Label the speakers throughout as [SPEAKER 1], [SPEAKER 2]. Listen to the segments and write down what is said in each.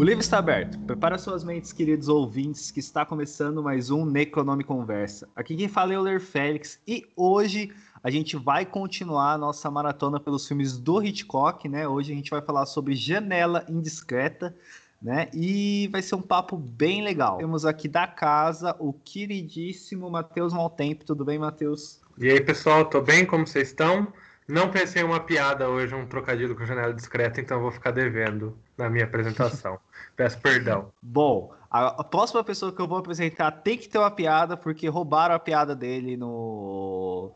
[SPEAKER 1] O livro está aberto. Prepara suas mentes, queridos ouvintes, que está começando mais um Necronome Conversa. Aqui quem fala é o Ler Félix e hoje a gente vai continuar a nossa maratona pelos filmes do Hitchcock, né? Hoje a gente vai falar sobre Janela Indiscreta, né? E vai ser um papo bem legal. Temos aqui da casa o queridíssimo Matheus Maltempo. Tudo bem, Matheus?
[SPEAKER 2] E aí, pessoal, tô bem? Como vocês estão? Não pensei em uma piada hoje, um trocadilho com janela discreta, então vou ficar devendo na minha apresentação. Peço perdão.
[SPEAKER 1] Bom, a, próxima pessoa que eu vou apresentar tem que ter uma piada, porque roubaram a piada dele no,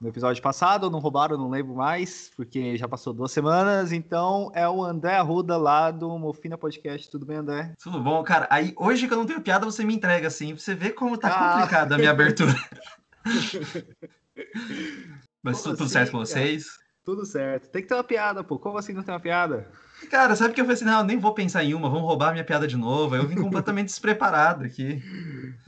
[SPEAKER 1] no episódio passado, não roubaram, não lembro mais, porque já passou duas semanas. Então é o André Arruda lá do Mofina Podcast. Tudo bem, André?
[SPEAKER 3] Tudo bom, cara. Aí hoje que eu não tenho piada, você me entrega assim, pra você ver como tá ah. complicada a minha abertura. Mas tudo, assim, certo com vocês?
[SPEAKER 1] Tudo certo. Tem que ter uma piada, pô. Como assim não tem uma piada?
[SPEAKER 3] Cara, sabe que eu falei assim, não, eu nem vou pensar em uma, vamos roubar minha piada de novo. Eu vim completamente despreparado aqui.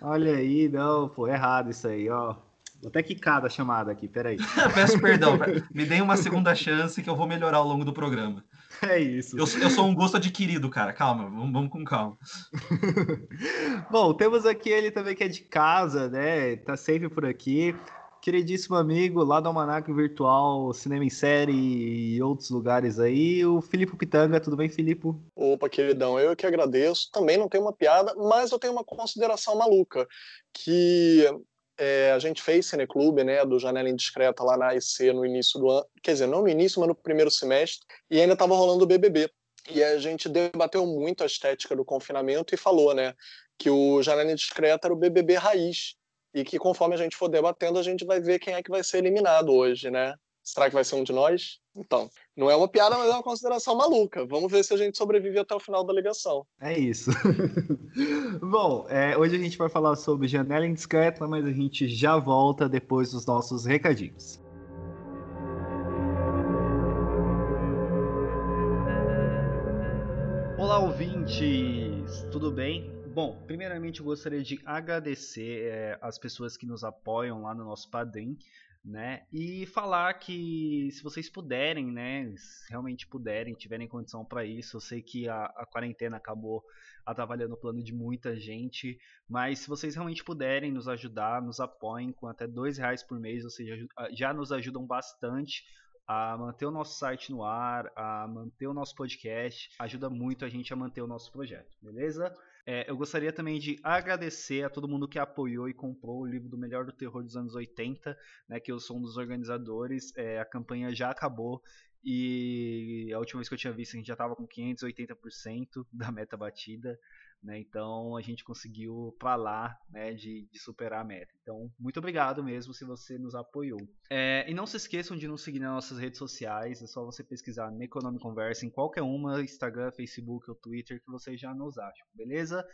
[SPEAKER 1] Olha aí, não, pô, errado isso aí, ó. Vou até quicar da chamada aqui, peraí.
[SPEAKER 3] Peço perdão, me deem uma segunda chance que eu vou melhorar ao longo do programa.
[SPEAKER 1] É isso.
[SPEAKER 3] Eu, eu sou um gosto adquirido, cara. Calma, vamos, vamos com calma.
[SPEAKER 1] Bom, temos aqui ele também que é de casa, né? Tá sempre por aqui queridíssimo amigo lá do Almanac Virtual, Cinema em Série e outros lugares aí, o Filipe Pitanga. Tudo bem, Filipe?
[SPEAKER 4] Opa, queridão, eu que agradeço. Também não tenho uma piada, mas eu tenho uma consideração maluca, que é, a gente fez Cineclube, né, do Janela Indiscreta lá na IC no início do ano, quer dizer, não no início, mas no primeiro semestre, e ainda estava rolando o BBB. E a gente debateu muito a estética do confinamento e falou, né, que o Janela Indiscreta era o BBB raiz, e que conforme a gente for debatendo, a gente vai ver quem é que vai ser eliminado hoje, né? Será que vai ser um de nós? Então, não é uma piada, mas é uma consideração maluca. Vamos ver se a gente sobrevive até o final da ligação.
[SPEAKER 1] É isso. Bom, é, hoje a gente vai falar sobre janela indiscreta, mas a gente já volta depois dos nossos recadinhos. Olá, ouvintes! Tudo bem? Bom, primeiramente eu gostaria de agradecer é, as pessoas que nos apoiam lá no nosso Padrim, né? E falar que se vocês puderem, né? Realmente puderem, tiverem condição para isso, eu sei que a, a quarentena acabou atrapalhando o plano de muita gente, mas se vocês realmente puderem nos ajudar, nos apoiem com até dois reais por mês, ou seja, já nos ajudam bastante a manter o nosso site no ar, a manter o nosso podcast, ajuda muito a gente a manter o nosso projeto, beleza? É, eu gostaria também de agradecer a todo mundo que apoiou e comprou o livro do Melhor do Terror dos anos 80, né, que eu sou um dos organizadores. É, a campanha já acabou e a última vez que eu tinha visto a gente já estava com 580% da meta batida. Né? Então a gente conseguiu para lá né, de, de, superar a meta. Então, muito obrigado mesmo se você nos apoiou. É, e não se esqueçam de nos seguir nas nossas redes sociais. É só você pesquisar Neconome Conversa em qualquer uma, Instagram, Facebook ou Twitter, que vocês já nos acham, beleza?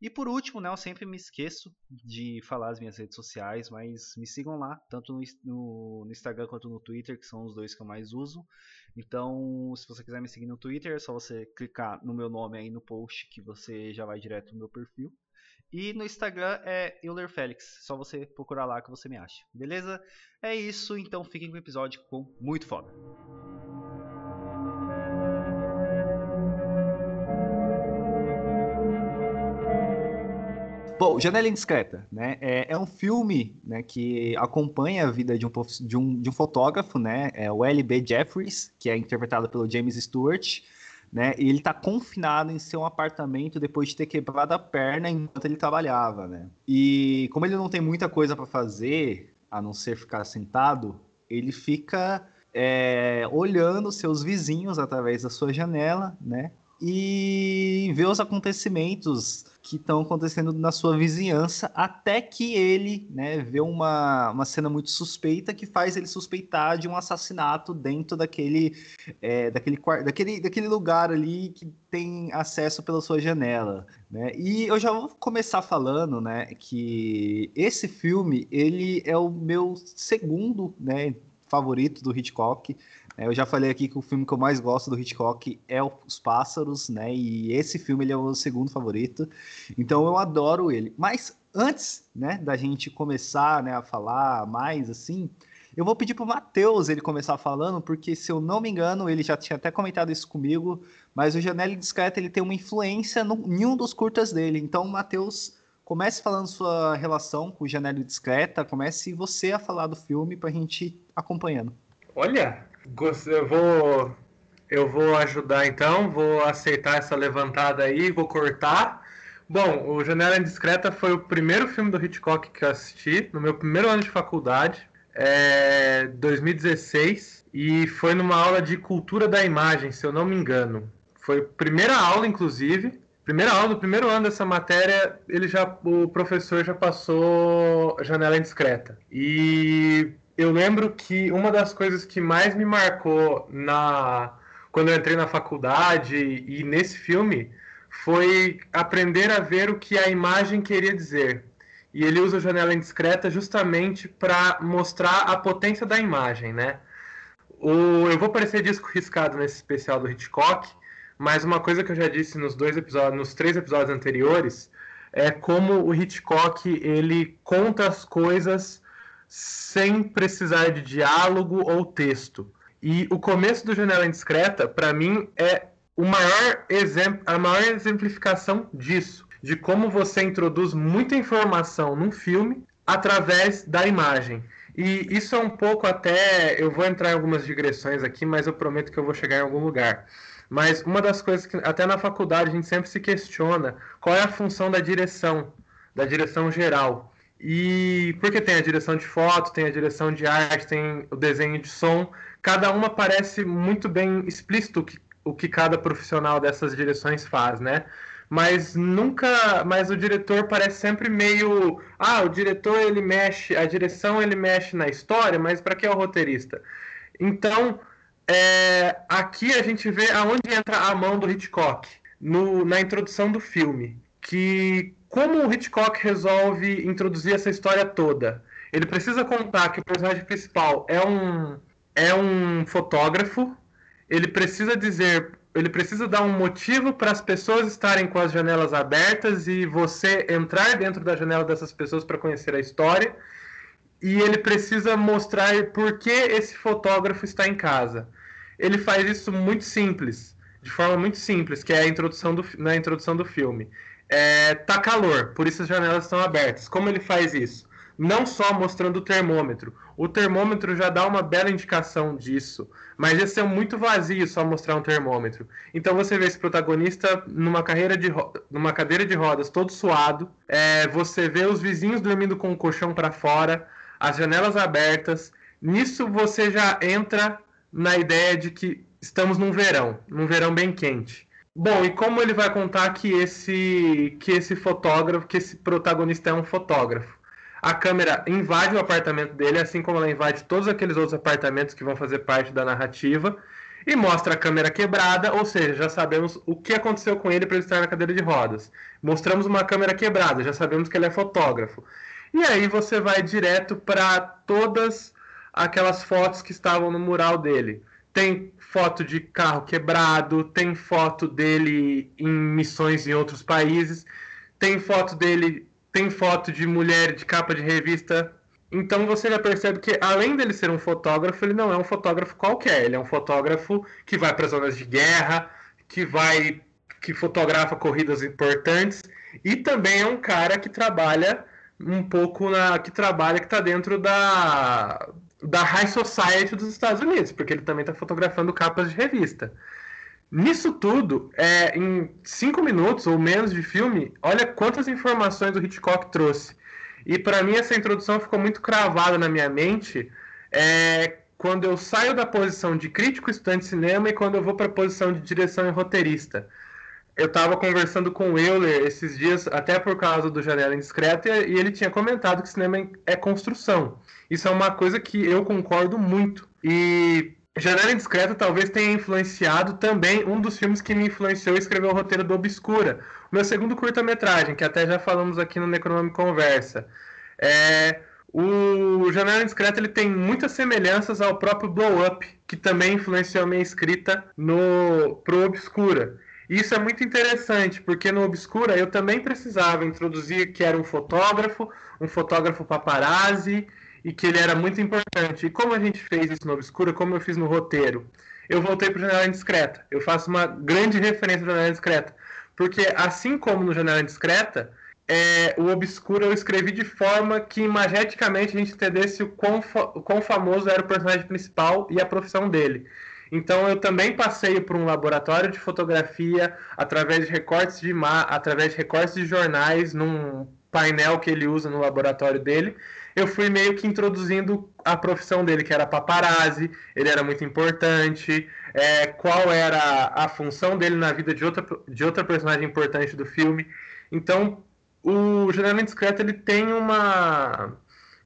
[SPEAKER 1] E por último, né, eu sempre me esqueço de falar as minhas redes sociais, mas me sigam lá, tanto no, no, no, Instagram quanto no Twitter, que são os dois que eu mais uso. Então, se você quiser me seguir no Twitter, é só você clicar no meu nome aí no post, que você já vai direto no meu perfil. E no Instagram é Euler Félix, só você procurar lá que você me acha, beleza? É isso, então fiquem com o episódio com muito foda. Bom, Janela Indiscreta, né? É, é, um filme né, que acompanha a vida de um, de um, de um fotógrafo, né? É o L.B. Jeffries, que é interpretado pelo James Stewart, né? E ele está confinado em seu apartamento depois de ter quebrado a perna enquanto ele trabalhava, né? E como ele não tem muita coisa para fazer, a não ser ficar sentado, ele fica é, olhando seus vizinhos através da sua janela, né? E vê os acontecimentos que estão acontecendo na sua vizinhança, até que ele né, vê uma, uma cena muito suspeita que faz ele suspeitar de um assassinato dentro daquele, é, daquele, daquele, daquele lugar ali que tem acesso pela sua janela. Né? E eu já vou começar falando né, que esse filme ele é o meu segundo né, favorito do Hitchcock. É, eu já falei aqui que o filme que eu mais gosto do Hitchcock é Os Pássaros, né? E esse filme ele é o segundo favorito. Então eu adoro ele. Mas antes, né, da gente começar, né, a falar mais assim, Eu vou pedir para o Matheus ele começar falando, porque se eu não me engano, ele já tinha até comentado isso comigo, mas o Janela Discreta ele tem uma influência no, em um dos curtas dele. Então, Matheus, comece falando sua relação com o Janela Discreta, comece você a falar do filme para a gente ir acompanhando.
[SPEAKER 2] Olha, eu vou, eu vou ajudar então, vou aceitar essa levantada aí, vou cortar. Bom, o Janela Indiscreta foi o primeiro filme do Hitchcock que eu assisti no meu primeiro ano de faculdade é, 2016 e foi numa aula de cultura da imagem, se eu não me engano. Foi a primeira aula, inclusive. Primeira aula do primeiro ano dessa matéria, ele já, o professor já passou janela indiscreta. E eu lembro que uma das coisas que mais me marcou na quando eu entrei na faculdade e nesse filme foi aprender a ver o que a imagem queria dizer e ele usa a janela indiscreta justamente para mostrar a potência da imagem, né? O, eu vou parecer disco riscado nesse especial do Hitchcock, mas uma coisa que eu já disse nos dois episódios, nos três episódios anteriores, é como o Hitchcock ele conta as coisas sem precisar de diálogo ou texto. E o começo do Janela Indiscreta, para mim, é o maior a maior exemplificação disso de como você introduz muita informação num filme através da imagem. E isso é um pouco até. Eu vou entrar em algumas digressões aqui, mas eu prometo que eu vou chegar em algum lugar. Mas uma das coisas que até na faculdade a gente sempre se questiona qual é a função da direção, da direção geral. E porque tem a direção de foto, tem a direção de arte, tem o desenho de som, cada uma parece muito bem explícito o que, o que cada profissional dessas direções faz, né? mas nunca, mas o diretor parece sempre meio, ah, o diretor ele mexe, a direção ele mexe na história, mas para que é o roteirista? Então, é, aqui a gente vê aonde entra a mão do Hitchcock no, na introdução do filme, que como o Hitchcock resolve introduzir essa história toda? Ele precisa contar que o personagem principal é um é um fotógrafo, ele precisa dizer ele precisa dar um motivo para as pessoas estarem com as janelas abertas e você entrar dentro da janela dessas pessoas para conhecer a história. E ele precisa mostrar por que esse fotógrafo está em casa. Ele faz isso muito simples, de forma muito simples, que é a introdução do, na introdução do filme. É, tá calor, por isso as janelas estão abertas. Como ele faz isso? Não só mostrando o termômetro. O termômetro já dá uma bela indicação disso. Mas ia ser muito vazio só mostrar um termômetro. Então você vê esse protagonista numa, carreira de numa cadeira de rodas, todo suado. É, você vê os vizinhos dormindo com o colchão para fora, as janelas abertas. Nisso você já entra na ideia de que estamos num verão, num verão bem quente. Bom, e como ele vai contar que esse que esse fotógrafo, que esse protagonista é um fotógrafo? a câmera invade o apartamento dele, assim como ela invade todos aqueles outros apartamentos que vão fazer parte da narrativa, e mostra a câmera quebrada, ou seja, já sabemos o que aconteceu com ele para ele estar na cadeira de rodas. Mostramos uma câmera quebrada, já sabemos que ele é fotógrafo. E aí você vai direto para todas aquelas fotos que estavam no mural dele. Tem foto de carro quebrado, tem foto dele em missões em outros países, tem foto dele tem foto de mulher de capa de revista. Então você já percebe que, além dele ser um fotógrafo, ele não é um fotógrafo qualquer. Ele é um fotógrafo que vai para zonas de guerra, que vai, que fotografa corridas importantes e também é um cara que trabalha um pouco na, que trabalha que está dentro da da high society dos Estados Unidos, porque ele também está fotografando capas de revista. Nisso tudo, é, em cinco minutos ou menos de filme, olha quantas informações o Hitchcock trouxe. E para mim essa introdução ficou muito cravada na minha mente é, quando eu saio da posição de crítico estudante de cinema e quando eu vou para a posição de direção e roteirista. Eu estava conversando com o Euler esses dias, até por causa do Janela Indiscreta, e ele tinha comentado que cinema é construção. Isso é uma coisa que eu concordo muito. E Janela Indiscreta talvez tenha influenciado também um dos filmes que me influenciou a escrever o roteiro do Obscura. Meu segundo curta-metragem, que até já falamos aqui no Necronome Conversa. É, o Janela Indiscreta ele tem muitas semelhanças ao próprio Blow Up, que também influenciou a minha escrita no pro Obscura. Isso é muito interessante, porque no Obscura eu também precisava introduzir que era um fotógrafo, um fotógrafo paparazzi, e que ele era muito importante. E como a gente fez isso no Obscura, como eu fiz no roteiro, eu voltei para Janela Indiscreta. Eu faço uma grande referência à Janela Indiscreta. Porque assim como no Janela Indiscreta, é, o Obscuro eu escrevi de forma que imageticamente a gente entendesse o quão, o quão famoso era o personagem principal e a profissão dele. Então eu também passei por um laboratório de fotografia através de recortes de através de recortes de jornais num painel que ele usa no laboratório dele. Eu fui meio que introduzindo a profissão dele, que era paparazzi, ele era muito importante, é, qual era a função dele na vida de outra, de outra personagem importante do filme. Então, o Geralmente Discreto ele tem uma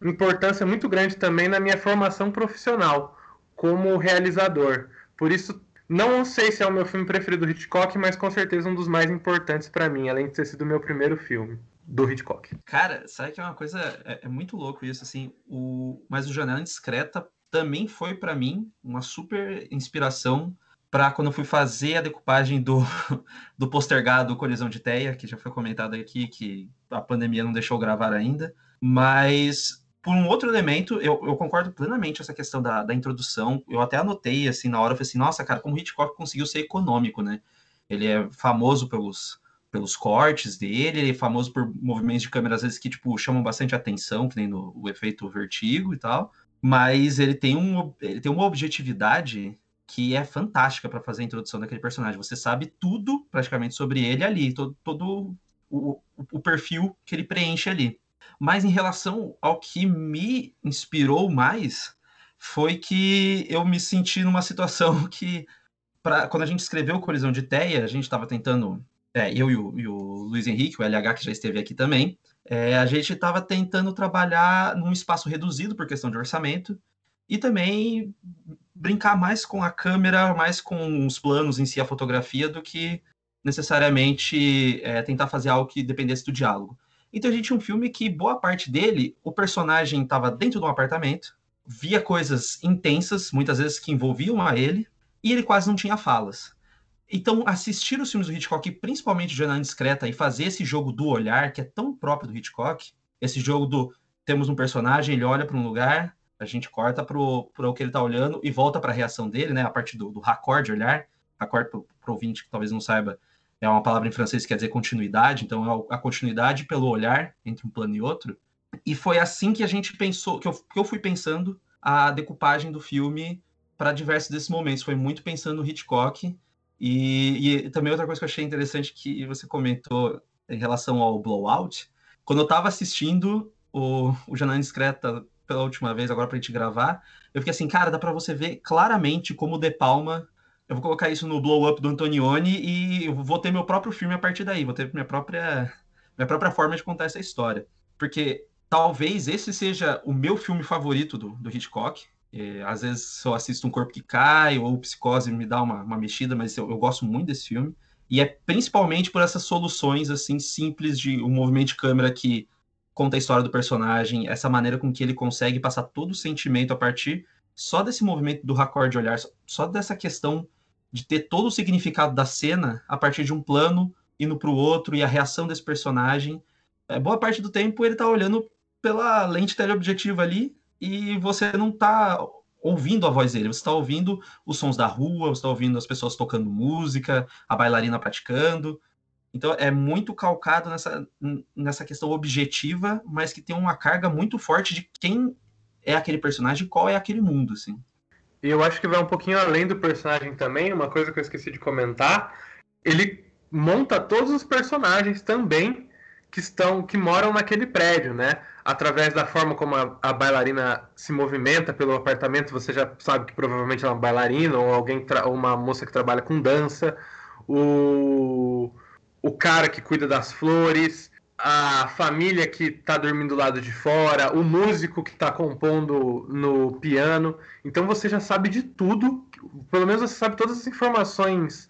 [SPEAKER 2] importância muito grande também na minha formação profissional como realizador. Por isso, não sei se é o meu filme preferido do Hitchcock, mas com certeza um dos mais importantes para mim, além de ter sido o meu primeiro filme do Hitchcock.
[SPEAKER 3] Cara, sabe que é uma coisa é, é muito louco isso assim, o mas o Janela Indiscreta também foi para mim uma super inspiração para quando eu fui fazer a decupagem do, do postergado Colisão de Teia, que já foi comentado aqui, que a pandemia não deixou gravar ainda. Mas, por um outro elemento, eu, eu concordo plenamente essa questão da, da introdução. Eu até anotei, assim, na hora, eu falei assim, nossa, cara, como Hitchcock conseguiu ser econômico, né? Ele é famoso pelos, pelos cortes dele, ele é famoso por movimentos de câmera, às vezes, que, tipo, chamam bastante atenção, que nem no, o efeito vertigo e tal. Mas ele tem, um, ele tem uma objetividade que é fantástica para fazer a introdução daquele personagem. Você sabe tudo praticamente sobre ele ali, todo, todo o, o, perfil que ele preenche ali. Mas em relação ao que me inspirou mais, foi que eu me senti numa situação que, pra, quando a gente escreveu Colisão de Teia, a gente estava tentando, é, eu e o, e o, Luiz Henrique, o LH, que já esteve aqui também, é, a gente estava tentando trabalhar num espaço reduzido por questão de orçamento, e também brincar mais com a câmera, mais com os planos em si, a fotografia, do que necessariamente é, tentar fazer algo que dependesse do diálogo. Então a gente tinha um filme que boa parte dele, o personagem estava dentro de um apartamento, via coisas intensas, muitas vezes que envolviam a ele, e ele quase não tinha falas. Então, assistir os filmes do Hitchcock, principalmente Jornada Discreta, e fazer esse jogo do olhar, que é tão próprio do Hitchcock, esse jogo do temos um personagem, ele olha para um lugar, a gente corta para o que ele está olhando e volta para a reação dele, né? A parte do, do raccord olhar. Raccord, para o ouvinte que talvez não saiba, é uma palavra em francês que quer dizer continuidade, então é a continuidade pelo olhar entre um plano e outro. E foi assim que a gente pensou, que eu, que eu fui pensando a decupagem do filme para diversos desses momentos. Foi muito pensando no Hitchcock. E, e, também outra coisa que eu achei interessante que você comentou em relação ao Blowout, quando eu estava assistindo o, o Janela Indiscreta pela última vez, agora pra gente gravar, eu fiquei assim, cara, dá pra você ver claramente como o De Palma. Eu vou colocar isso no blow up do Antonioni e eu vou ter meu próprio filme a partir daí, vou ter minha própria, minha própria forma de contar essa história. Porque talvez esse seja o meu filme favorito do, do Hitchcock. E, às vezes eu assisto Um Corpo que Cai ou Psicose me dá uma, uma mexida, mas eu, eu gosto muito desse filme. E é principalmente por essas soluções assim simples de um movimento de câmera que conta a história do personagem, essa maneira com que ele consegue passar todo o sentimento a partir só desse movimento do raccord de olhar, só dessa questão de ter todo o significado da cena a partir de um plano indo para o outro e a reação desse personagem. É, boa parte do tempo ele está olhando pela lente teleobjetiva ali e você não está ouvindo a voz dele, você está ouvindo os sons da rua, você está ouvindo as pessoas tocando música, a bailarina praticando. Então é muito calcado nessa, nessa questão objetiva, mas que tem uma carga muito forte de quem é aquele personagem qual é aquele mundo, assim.
[SPEAKER 2] E eu acho que vai um pouquinho além do personagem também, uma coisa que eu esqueci de comentar, ele monta todos os personagens também que estão que moram naquele prédio, né? Através da forma como a, a bailarina se movimenta pelo apartamento, você já sabe que provavelmente ela é uma bailarina ou alguém ou uma moça que trabalha com dança. O o cara que cuida das flores, a família que está dormindo do lado de fora, o músico que está compondo no piano. Então você já sabe de tudo, pelo menos você sabe todas as informações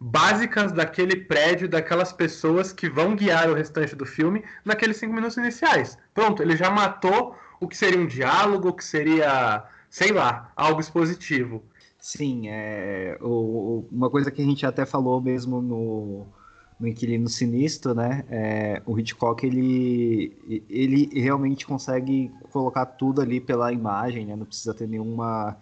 [SPEAKER 2] básicas daquele prédio, daquelas pessoas que vão guiar o restante do filme naqueles cinco minutos iniciais. Pronto, ele já matou o que seria um diálogo, o que seria, sei lá, algo expositivo.
[SPEAKER 1] Sim, é, uma coisa que a gente até falou mesmo no, no Inquilino Sinistro, né? É, o Hitchcock ele, ele realmente consegue colocar tudo ali pela imagem, né? Não precisa ter nenhuma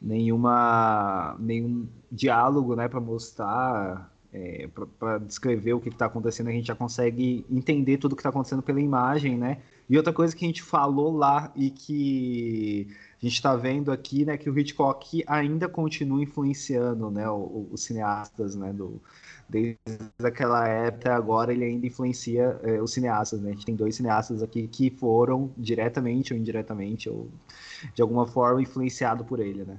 [SPEAKER 1] nenhuma nenhum diálogo, né? Para mostrar, é, para descrever o que está acontecendo, a gente já consegue entender tudo o que está acontecendo pela imagem, né? E outra coisa que a gente falou lá e que a gente está vendo aqui, né, que o Hitchcock ainda continua influenciando, né, os cineastas, né, do, desde aquela época agora ele ainda influencia é, os cineastas, né? A gente tem dois cineastas aqui que foram diretamente ou indiretamente ou de alguma forma influenciado por ele, né?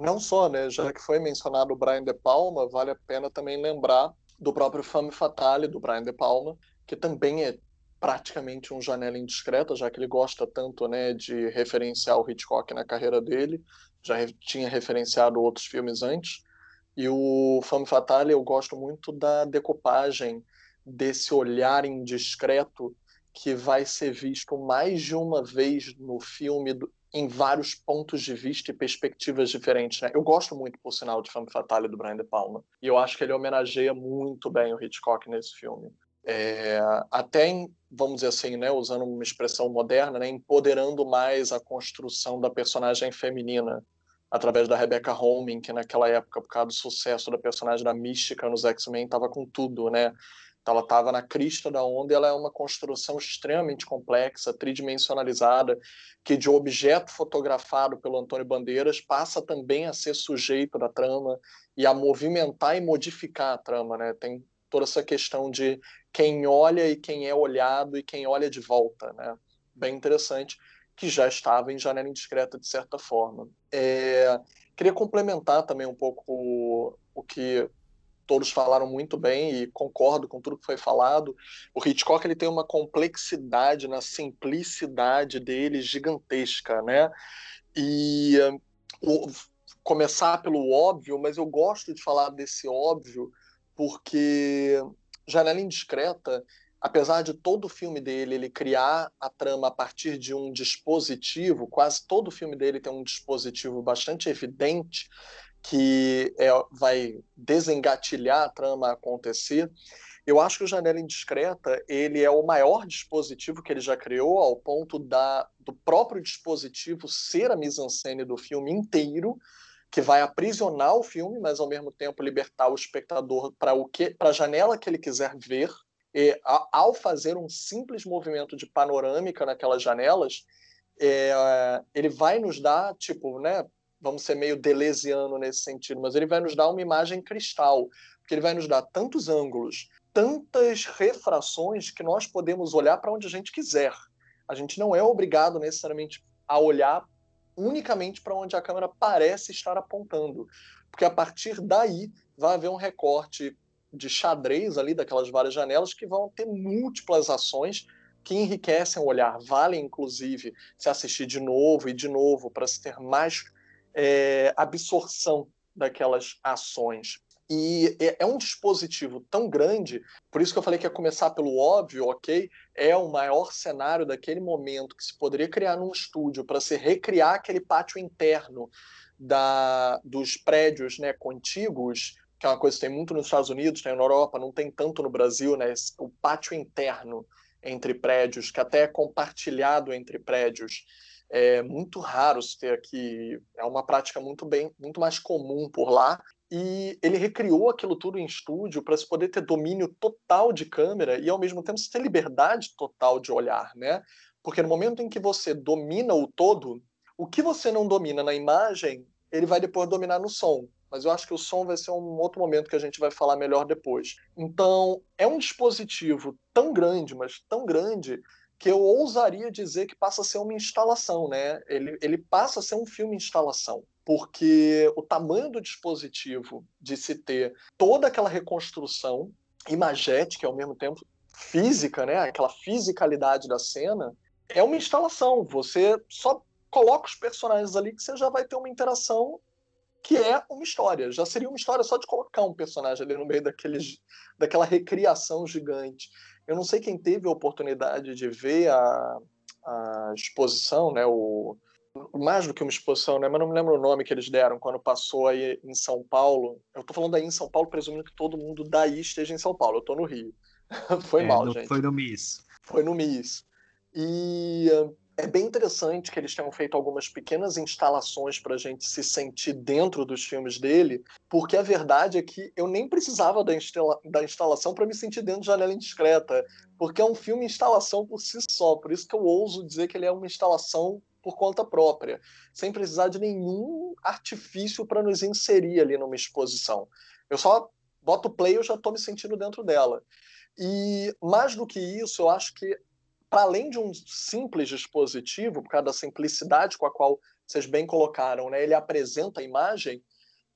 [SPEAKER 4] Não só, né? Já que foi mencionado o Brian De Palma, vale a pena também lembrar do próprio Femme Fatale do Brian De Palma, que também é praticamente um janela indiscreta, já que ele gosta tanto, né, de referenciar o Hitchcock na carreira dele, já tinha referenciado outros filmes antes e o Femme Fatale eu gosto muito da decopagem desse olhar indiscreto que vai ser visto mais de uma vez no filme em vários pontos de vista e perspectivas diferentes. Né? Eu gosto muito, por sinal, de Femme Fatale do Brian De Palma. E eu acho que ele homenageia muito bem o Hitchcock nesse filme. É, até, em, vamos dizer assim, né, usando uma expressão moderna, né, empoderando mais a construção da personagem feminina através da Rebecca Holmes, que naquela época, por causa do sucesso da personagem da Mística nos X-Men, estava com tudo, né? Ela estava na crista da onda ela é uma construção extremamente complexa, tridimensionalizada, que de objeto fotografado pelo Antônio Bandeiras passa também a ser sujeito da trama e a movimentar e modificar a trama, né? Tem toda essa questão de quem olha e quem é olhado e quem olha de volta, né? Bem interessante que já estava em janela indiscreta de certa forma. É, queria complementar também um pouco o que todos falaram muito bem e concordo com tudo que foi falado. O Hitchcock ele tem uma complexidade na simplicidade dele gigantesca, né? E o, começar pelo óbvio, mas eu gosto de falar desse óbvio porque Janela Indiscreta apesar de todo o filme dele ele criar a trama a partir de um dispositivo, quase todo o filme dele tem um dispositivo bastante evidente que é, vai desengatilhar a trama a acontecer. Eu acho que o Janela Indiscreta ele é o maior dispositivo que ele já criou, ao ponto da, do próprio dispositivo ser a mise-en-scène do filme inteiro, que vai aprisionar o filme, mas ao mesmo tempo libertar o espectador para o que, para a janela que ele quiser ver e, ao fazer um simples movimento de panorâmica naquelas janelas, é, ele vai nos dar, tipo, né, vamos ser meio delesiano nesse sentido, mas ele vai nos dar uma imagem cristal, porque ele vai nos dar tantos ângulos, tantas refrações que nós podemos olhar para onde a gente quiser. A gente não é obrigado necessariamente a olhar unicamente para onde a câmera parece estar apontando, porque a partir daí vai haver um recorte de xadrez ali daquelas várias janelas que vão ter múltiplas ações que enriquecem o olhar. Vale, inclusive, se assistir de novo e de novo para se ter mais é, absorção daquelas ações. E é, é um dispositivo tão grande, por isso que eu falei que ia começar pelo óbvio, ok? É o maior cenário daquele momento que se poderia criar num estúdio para se recriar aquele pátio interno da, dos prédios né, contíguos que é uma coisa que tem muito nos Estados Unidos, tem na Europa, não tem tanto no Brasil, né? O pátio interno entre prédios, que até é compartilhado entre prédios. É muito raro se ter aqui, é uma prática muito bem, muito mais comum por lá. E ele recriou aquilo tudo em estúdio para se poder ter domínio total de câmera e ao mesmo tempo se ter liberdade total de olhar, né? Porque no momento em que você domina o todo, o que você não domina na imagem, ele vai depois dominar no som mas eu acho que o som vai ser um outro momento que a gente vai falar melhor depois. Então, é um dispositivo tão grande, mas tão grande, que eu ousaria dizer que passa a ser uma instalação, né? Ele, ele passa a ser um filme instalação, porque o tamanho do dispositivo de se ter toda aquela reconstrução imagética ao mesmo tempo física, né? Aquela fisicalidade da cena é uma instalação. Você só coloca os personagens ali que você já vai ter uma interação que é uma história. Já seria uma história só de colocar um personagem ali no meio daqueles, daquela recriação gigante. Eu não sei quem teve a oportunidade de ver a, a exposição, né, o, mais do que uma exposição, né? Mas não me lembro o nome que eles deram quando passou aí em São Paulo. Eu tô falando aí em São Paulo, presumindo que todo mundo daí esteja em São Paulo. Eu tô no Rio. foi é, mal,
[SPEAKER 1] no,
[SPEAKER 4] gente.
[SPEAKER 1] Foi no MIS.
[SPEAKER 4] Foi no MIS. E é bem interessante que eles tenham feito algumas pequenas instalações para a gente se sentir dentro dos filmes dele, porque a verdade é que eu nem precisava da, instala da instalação para me sentir dentro de Janela Indiscreta, porque é um filme instalação por si só, por isso que eu ouso dizer que ele é uma instalação por conta própria, sem precisar de nenhum artifício para nos inserir ali numa exposição. Eu só boto play e eu já estou me sentindo dentro dela. E mais do que isso, eu acho que para além de um simples dispositivo, por causa da simplicidade com a qual vocês bem colocaram, né, ele apresenta a imagem,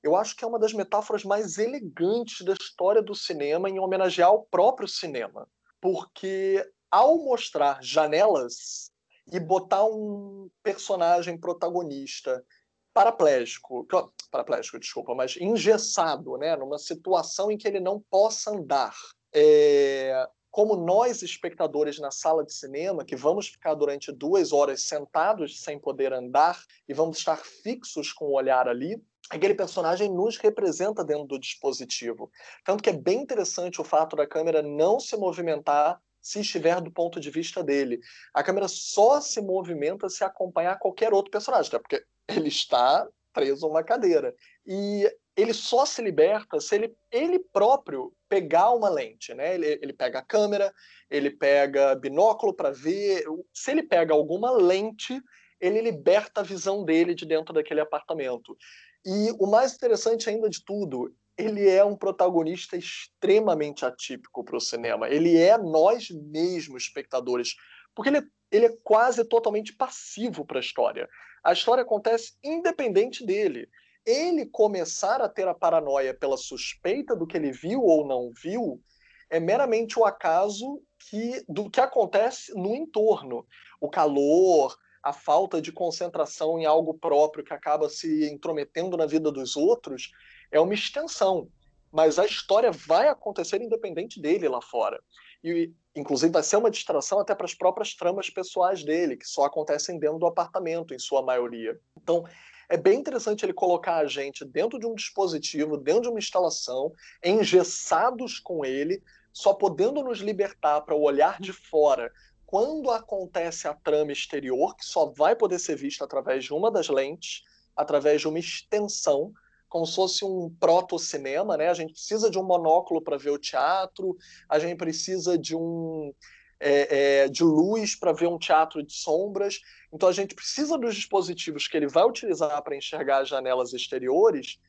[SPEAKER 4] eu acho que é uma das metáforas mais elegantes da história do cinema em homenagear o próprio cinema. Porque ao mostrar janelas e botar um personagem protagonista paraplégico, paraplégico, desculpa, mas engessado, né, numa situação em que ele não possa andar, é, como nós, espectadores na sala de cinema, que vamos ficar durante duas horas sentados sem poder andar e vamos estar fixos com o olhar ali, aquele personagem nos representa dentro do dispositivo. Tanto que é bem interessante o fato da câmera não se movimentar se estiver do ponto de vista dele. A câmera só se movimenta se acompanhar qualquer outro personagem, até porque ele está preso a uma cadeira. E ele só se liberta se ele, ele próprio pegar uma lente, né? Ele, ele pega a câmera, ele pega binóculo para ver. Se ele pega alguma lente, ele liberta a visão dele de dentro daquele apartamento. E o mais interessante ainda de tudo, ele é um protagonista extremamente atípico para o cinema. Ele é nós mesmos, espectadores, porque ele, ele é quase totalmente passivo para a história. A história acontece independente dele ele começar a ter a paranoia pela suspeita do que ele viu ou não viu é meramente o acaso que, do que acontece no entorno. O calor, a falta de concentração em algo próprio que acaba se intrometendo na vida dos outros é uma extensão. Mas a história vai acontecer independente dele lá fora. E, inclusive, vai ser uma distração até para as próprias tramas pessoais dele, que só acontecem dentro do apartamento, em sua maioria. Então, é bem interessante ele colocar a gente dentro de um dispositivo, dentro de uma instalação, engessados com ele, só podendo nos libertar para o olhar de fora quando acontece a trama exterior, que só vai poder ser vista através de uma das lentes, através de uma extensão, como se fosse um proto-cinema, né? A gente precisa de um monóculo para ver o teatro, a gente precisa de um é, é, de luz para ver um teatro de sombras. Então a gente precisa dos dispositivos que ele vai utilizar para enxergar as janelas exteriores,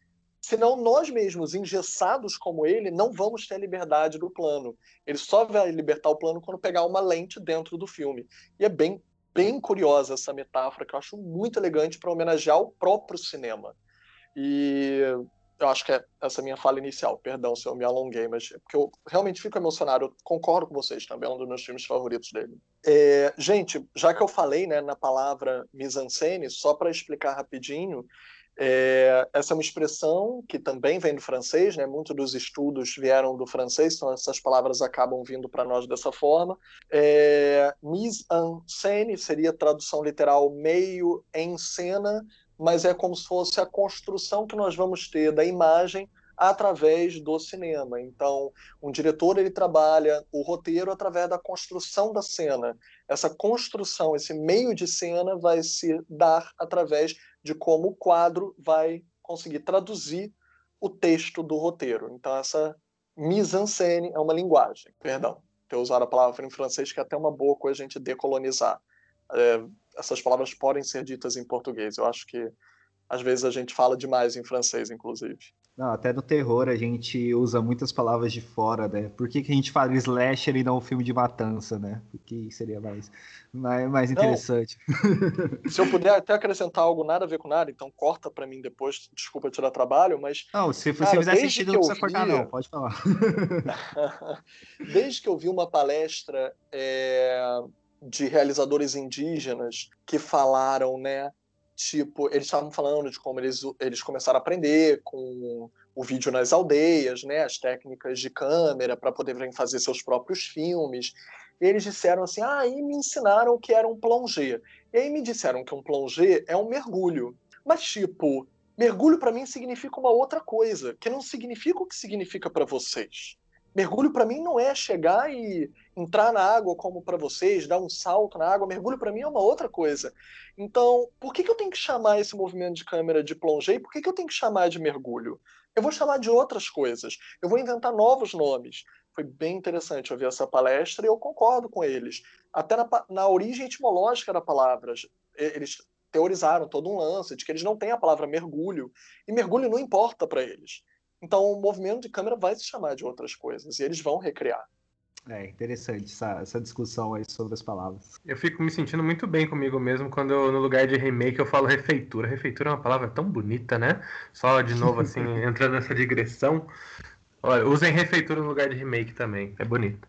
[SPEAKER 4] senão nós mesmos, engessados como ele, não vamos ter a liberdade do plano. Ele só vai libertar o plano quando pegar uma lente dentro do filme. E é bem, bem curiosa essa metáfora, que eu acho muito elegante para homenagear o próprio cinema. E eu acho que é essa minha fala inicial. Perdão se eu me alonguei, mas é porque eu realmente fico emocionado. Eu concordo com vocês também, é um dos meus filmes favoritos dele. É, gente, já que eu falei né, na palavra mise-en-scène, só para explicar rapidinho, é, essa é uma expressão que também vem do francês, né? Muitos dos estudos vieram do francês, então essas palavras acabam vindo para nós dessa forma. É, mise-en-scène seria tradução literal meio em cena, mas é como se fosse a construção que nós vamos ter da imagem através do cinema. Então, um diretor ele trabalha o roteiro através da construção da cena. Essa construção, esse meio de cena vai se dar através de como o quadro vai conseguir traduzir o texto do roteiro. Então, essa mise-en-scène é uma linguagem. Perdão, ter usado a palavra em francês que é até uma boa coisa a gente decolonizar. É, essas palavras podem ser ditas em português. Eu acho que às vezes a gente fala demais em francês, inclusive.
[SPEAKER 1] Não, até no terror a gente usa muitas palavras de fora, né? Por que, que a gente fala slasher e não um filme de matança, né? Porque seria mais, mais, mais interessante.
[SPEAKER 4] Não, se eu puder até acrescentar algo nada a ver com nada, então corta para mim depois, desculpa tirar trabalho, mas...
[SPEAKER 1] Não, se, cara, fizer sentido não precisa cortar não, pode falar.
[SPEAKER 4] desde que eu vi uma palestra... É de realizadores indígenas que falaram, né? Tipo, eles estavam falando de como eles, eles começaram a aprender com o vídeo nas aldeias, né? As técnicas de câmera para poderem fazer seus próprios filmes. eles disseram assim: ah, aí me ensinaram o que era um plongé. E aí me disseram que um plongé é um mergulho. Mas, tipo, mergulho para mim significa uma outra coisa, que não significa o que significa para vocês. Mergulho para mim não é chegar e entrar na água como para vocês, dar um salto na água. Mergulho para mim é uma outra coisa. Então, por que, que eu tenho que chamar esse movimento de câmera de plongé e por que, que eu tenho que chamar de mergulho? Eu vou chamar de outras coisas. Eu vou inventar novos nomes. Foi bem interessante ouvir essa palestra e eu concordo com eles. Até na, na origem etimológica da palavra, eles teorizaram todo um lance de que eles não têm a palavra mergulho e mergulho não importa para eles. Então o movimento de câmera vai se chamar de outras coisas e eles vão recriar.
[SPEAKER 1] É interessante essa, essa discussão aí sobre as palavras.
[SPEAKER 2] Eu fico me sentindo muito bem comigo mesmo quando eu, no lugar de remake eu falo refeitura. Refeitura é uma palavra tão bonita, né? Só de novo assim, entrando nessa digressão. Olha, usem refeitura no lugar de remake também, é bonito.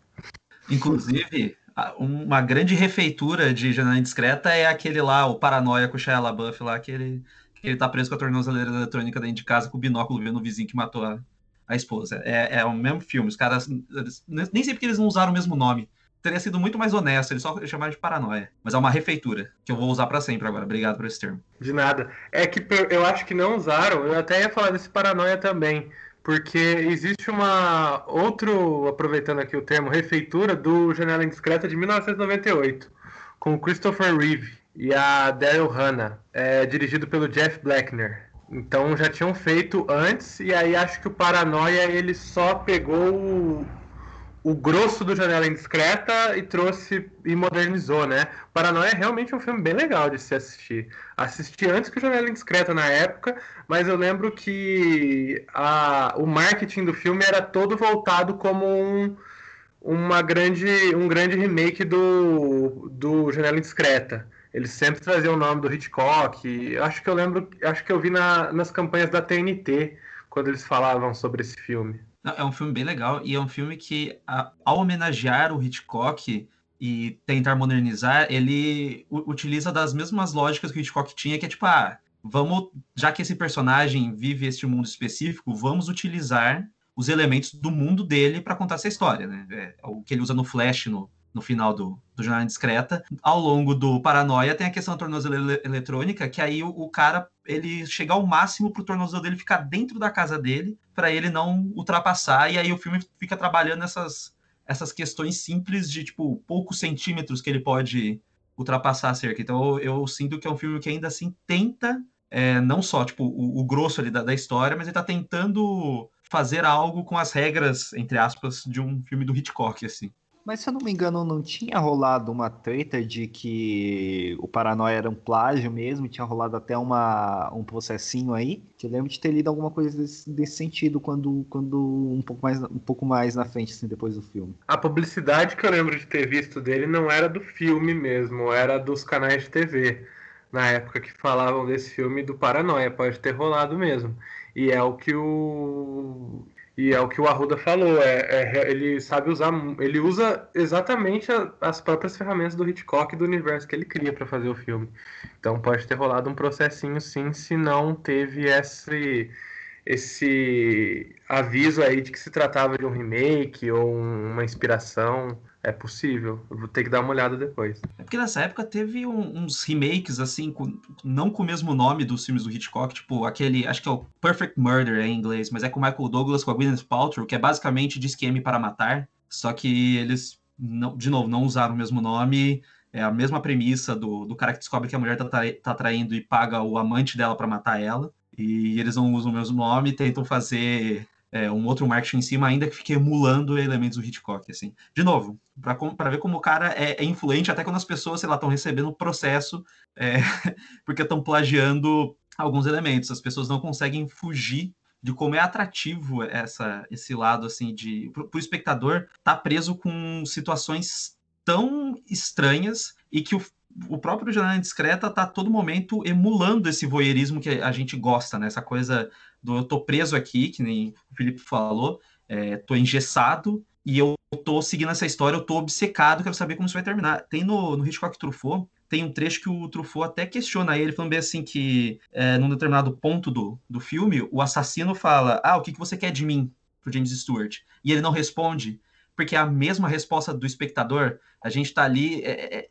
[SPEAKER 3] Inclusive, uma grande refeitura de Janela Indiscreta é aquele lá, o Paranoia com o Shia LaBeouf lá, que ele, que ele tá preso com a tornozeleira eletrônica dentro de casa com o binóculo vendo o vizinho que matou a, a esposa. É, é o mesmo filme. Os caras. Eles, nem sei porque eles não usaram o mesmo nome. Teria sido muito mais honesto, eles só chamaram de paranoia. Mas é uma refeitura, que eu vou usar para sempre agora. Obrigado por esse termo.
[SPEAKER 2] De nada. É que eu acho que não usaram, eu até ia falar desse paranoia também. Porque existe uma. Outro, aproveitando aqui o termo, refeitura do Janela Indiscreta de 1998, com Christopher Reeve e a Daryl Hannah, é, dirigido pelo Jeff Blackner. Então já tinham feito antes, e aí acho que o Paranoia ele só pegou o, o grosso do Janela Indiscreta e trouxe e modernizou, né? O Paranoia é realmente um filme bem legal de se assistir. Assisti antes que o Janela Indiscreta na época, mas eu lembro que a, o marketing do filme era todo voltado como um, uma grande, um grande remake do, do Janela Indiscreta. Eles sempre traziam o nome do Hitchcock. Acho que eu lembro, acho que eu vi na, nas campanhas da TNT quando eles falavam sobre esse filme.
[SPEAKER 3] É um filme bem legal e é um filme que, ao homenagear o Hitchcock e tentar modernizar, ele utiliza das mesmas lógicas que o Hitchcock tinha, que é tipo, ah, vamos, já que esse personagem vive este mundo específico, vamos utilizar os elementos do mundo dele para contar essa história, né? É, o que ele usa no Flash no, no final do, do Jornada Discreta. Ao longo do Paranoia tem a questão da tornozeleira eletrônica, que aí o, o, cara ele chega ao máximo pro tornozelo dele ficar dentro da casa dele, para ele não ultrapassar, e aí o filme fica trabalhando essas, essas questões simples de, tipo, poucos centímetros que ele pode ultrapassar a cerca. Então eu, eu sinto que é um filme que ainda assim tenta, é, não só, tipo, o, o grosso ali da, da história, mas ele tá tentando fazer algo com as regras, entre aspas, de um filme do Hitchcock, assim.
[SPEAKER 1] Mas se eu não me engano, não tinha rolado uma treta de que o Paranoia era um plágio mesmo, tinha rolado até uma, um processinho aí. Que eu lembro de ter lido alguma coisa desse, desse sentido quando, quando um, pouco mais, um pouco mais na frente, assim, depois do filme.
[SPEAKER 2] A publicidade que eu lembro de ter visto dele não era do filme mesmo, era dos canais de TV. Na época que falavam desse filme do Paranoia, pode ter rolado mesmo. E é o que o e é o que o Arruda falou, é, é, ele sabe usar, ele usa exatamente a, as próprias ferramentas do Hitchcock e do universo que ele cria para fazer o filme. Então pode ter rolado um processinho sim, se não teve esse, esse aviso aí de que se tratava de um remake ou uma inspiração é possível. Eu vou ter que dar uma olhada depois.
[SPEAKER 3] É porque nessa época teve um, uns remakes, assim, com, não com o mesmo nome dos filmes do Hitchcock, tipo aquele, acho que é o Perfect Murder em inglês, mas é com o Michael Douglas, com a Gwyneth Paltrow, que é basicamente de esquema para matar, só que eles, não, de novo, não usaram o mesmo nome, é a mesma premissa do, do cara que descobre que a mulher tá, tá traindo e paga o amante dela para matar ela, e eles não usam o mesmo nome, tentam fazer é, um outro marketing em cima, ainda que fique emulando elementos do Hitchcock, assim. De novo, para ver como o cara é, é, influente, até quando as pessoas, sei lá, estão recebendo o processo é, porque estão plagiando alguns elementos. As pessoas não conseguem fugir de como é atrativo essa, esse lado, assim, de... Para o espectador tá preso com situações tão estranhas e que o, o próprio Jornada Discreta tá a todo momento emulando esse voyeurismo que a gente gosta, né? Essa coisa do eu tô preso aqui, que nem o Felipe falou, é, tô engessado e eu tô seguindo essa história, eu tô obcecado, quero saber como isso vai terminar. Tem no, no Hitchcock Truffaut, tem um trecho que o Truffaut até questiona ele, falando bem assim que, é, num determinado ponto do, do filme, o assassino fala, ah, o que, que você quer de mim? Pro James Stewart. E ele não responde, porque é a mesma resposta do espectador. A gente está ali, é, é,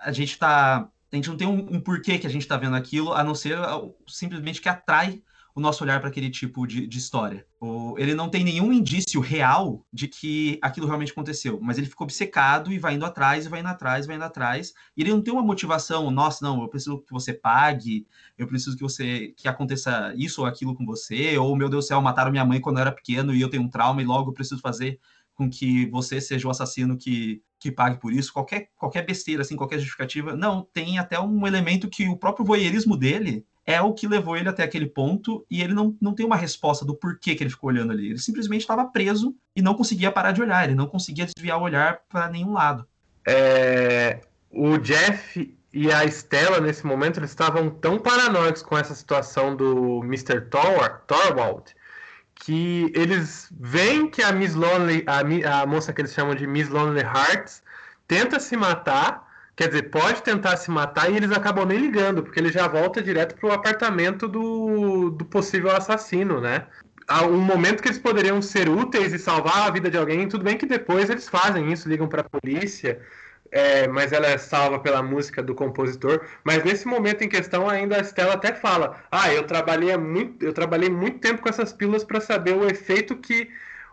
[SPEAKER 3] a gente está, a gente não tem um, um porquê que a gente está vendo aquilo, a não ser simplesmente que atrai o nosso olhar para aquele tipo de, de história. O, ele não tem nenhum indício real de que aquilo realmente aconteceu, mas ele ficou obcecado e vai indo atrás, e vai indo atrás, vai indo atrás. E ele não tem uma motivação, nossa, não, eu preciso que você pague, eu preciso que você que aconteça isso ou aquilo com você, ou meu Deus do céu, mataram minha mãe quando eu era pequeno e eu tenho um trauma e logo eu preciso fazer com que você seja o assassino que, que pague por isso, qualquer, qualquer besteira, assim, qualquer justificativa. Não, tem até um elemento que o próprio voyeurismo dele é o que levou ele até aquele ponto e ele não, não tem uma resposta do porquê que ele ficou olhando ali. Ele simplesmente estava preso e não conseguia parar de olhar, ele não conseguia desviar o olhar para nenhum lado.
[SPEAKER 2] É, o Jeff e a Stella, nesse momento, eles estavam tão paranoicos com essa situação do Mr. Thor, Thorwald que eles veem que a Miss Lonely, a, a moça que eles chamam de Miss Lonely Hearts, tenta se matar Quer dizer, pode tentar se matar e eles acabam nem ligando, porque ele já volta direto pro apartamento do, do possível assassino, né? Um momento que eles poderiam ser úteis e salvar a vida de alguém, tudo bem que depois eles fazem isso, ligam para a polícia, é, mas ela é salva pela música do compositor. Mas nesse momento em questão, ainda a Stella até fala: Ah, eu trabalhei muito, eu trabalhei muito tempo com essas pílulas para saber o efeito que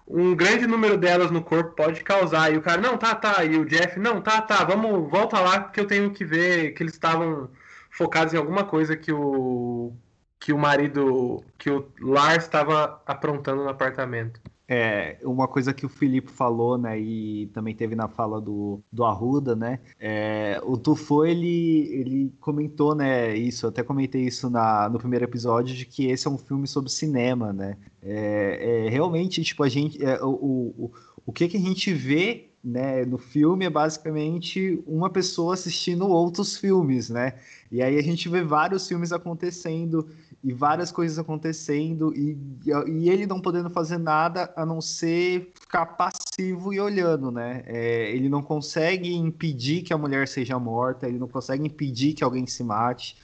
[SPEAKER 2] um grande número delas no corpo pode causar. E o cara, não, tá, tá. E o Jeff, não, tá, tá, vamos, volta lá que eu tenho que ver que eles estavam focados em alguma coisa que o que o marido, que o Lars estava aprontando no apartamento.
[SPEAKER 1] É, uma coisa que o Filipe falou, né, e também teve na fala do, do Arruda, né, é, o Tufo, ele, ele comentou, né, isso, até comentei isso na, no primeiro episódio, de que esse é um filme sobre cinema, né, é, é realmente, tipo, a gente, é, o, o, o que que a gente vê, né, no filme é basicamente uma pessoa assistindo outros filmes, né, e aí a gente vê vários filmes acontecendo e várias coisas acontecendo e, e ele não podendo fazer nada a não ser ficar passivo e olhando, né? É, ele não consegue impedir que a mulher seja morta, ele não consegue impedir que alguém se mate,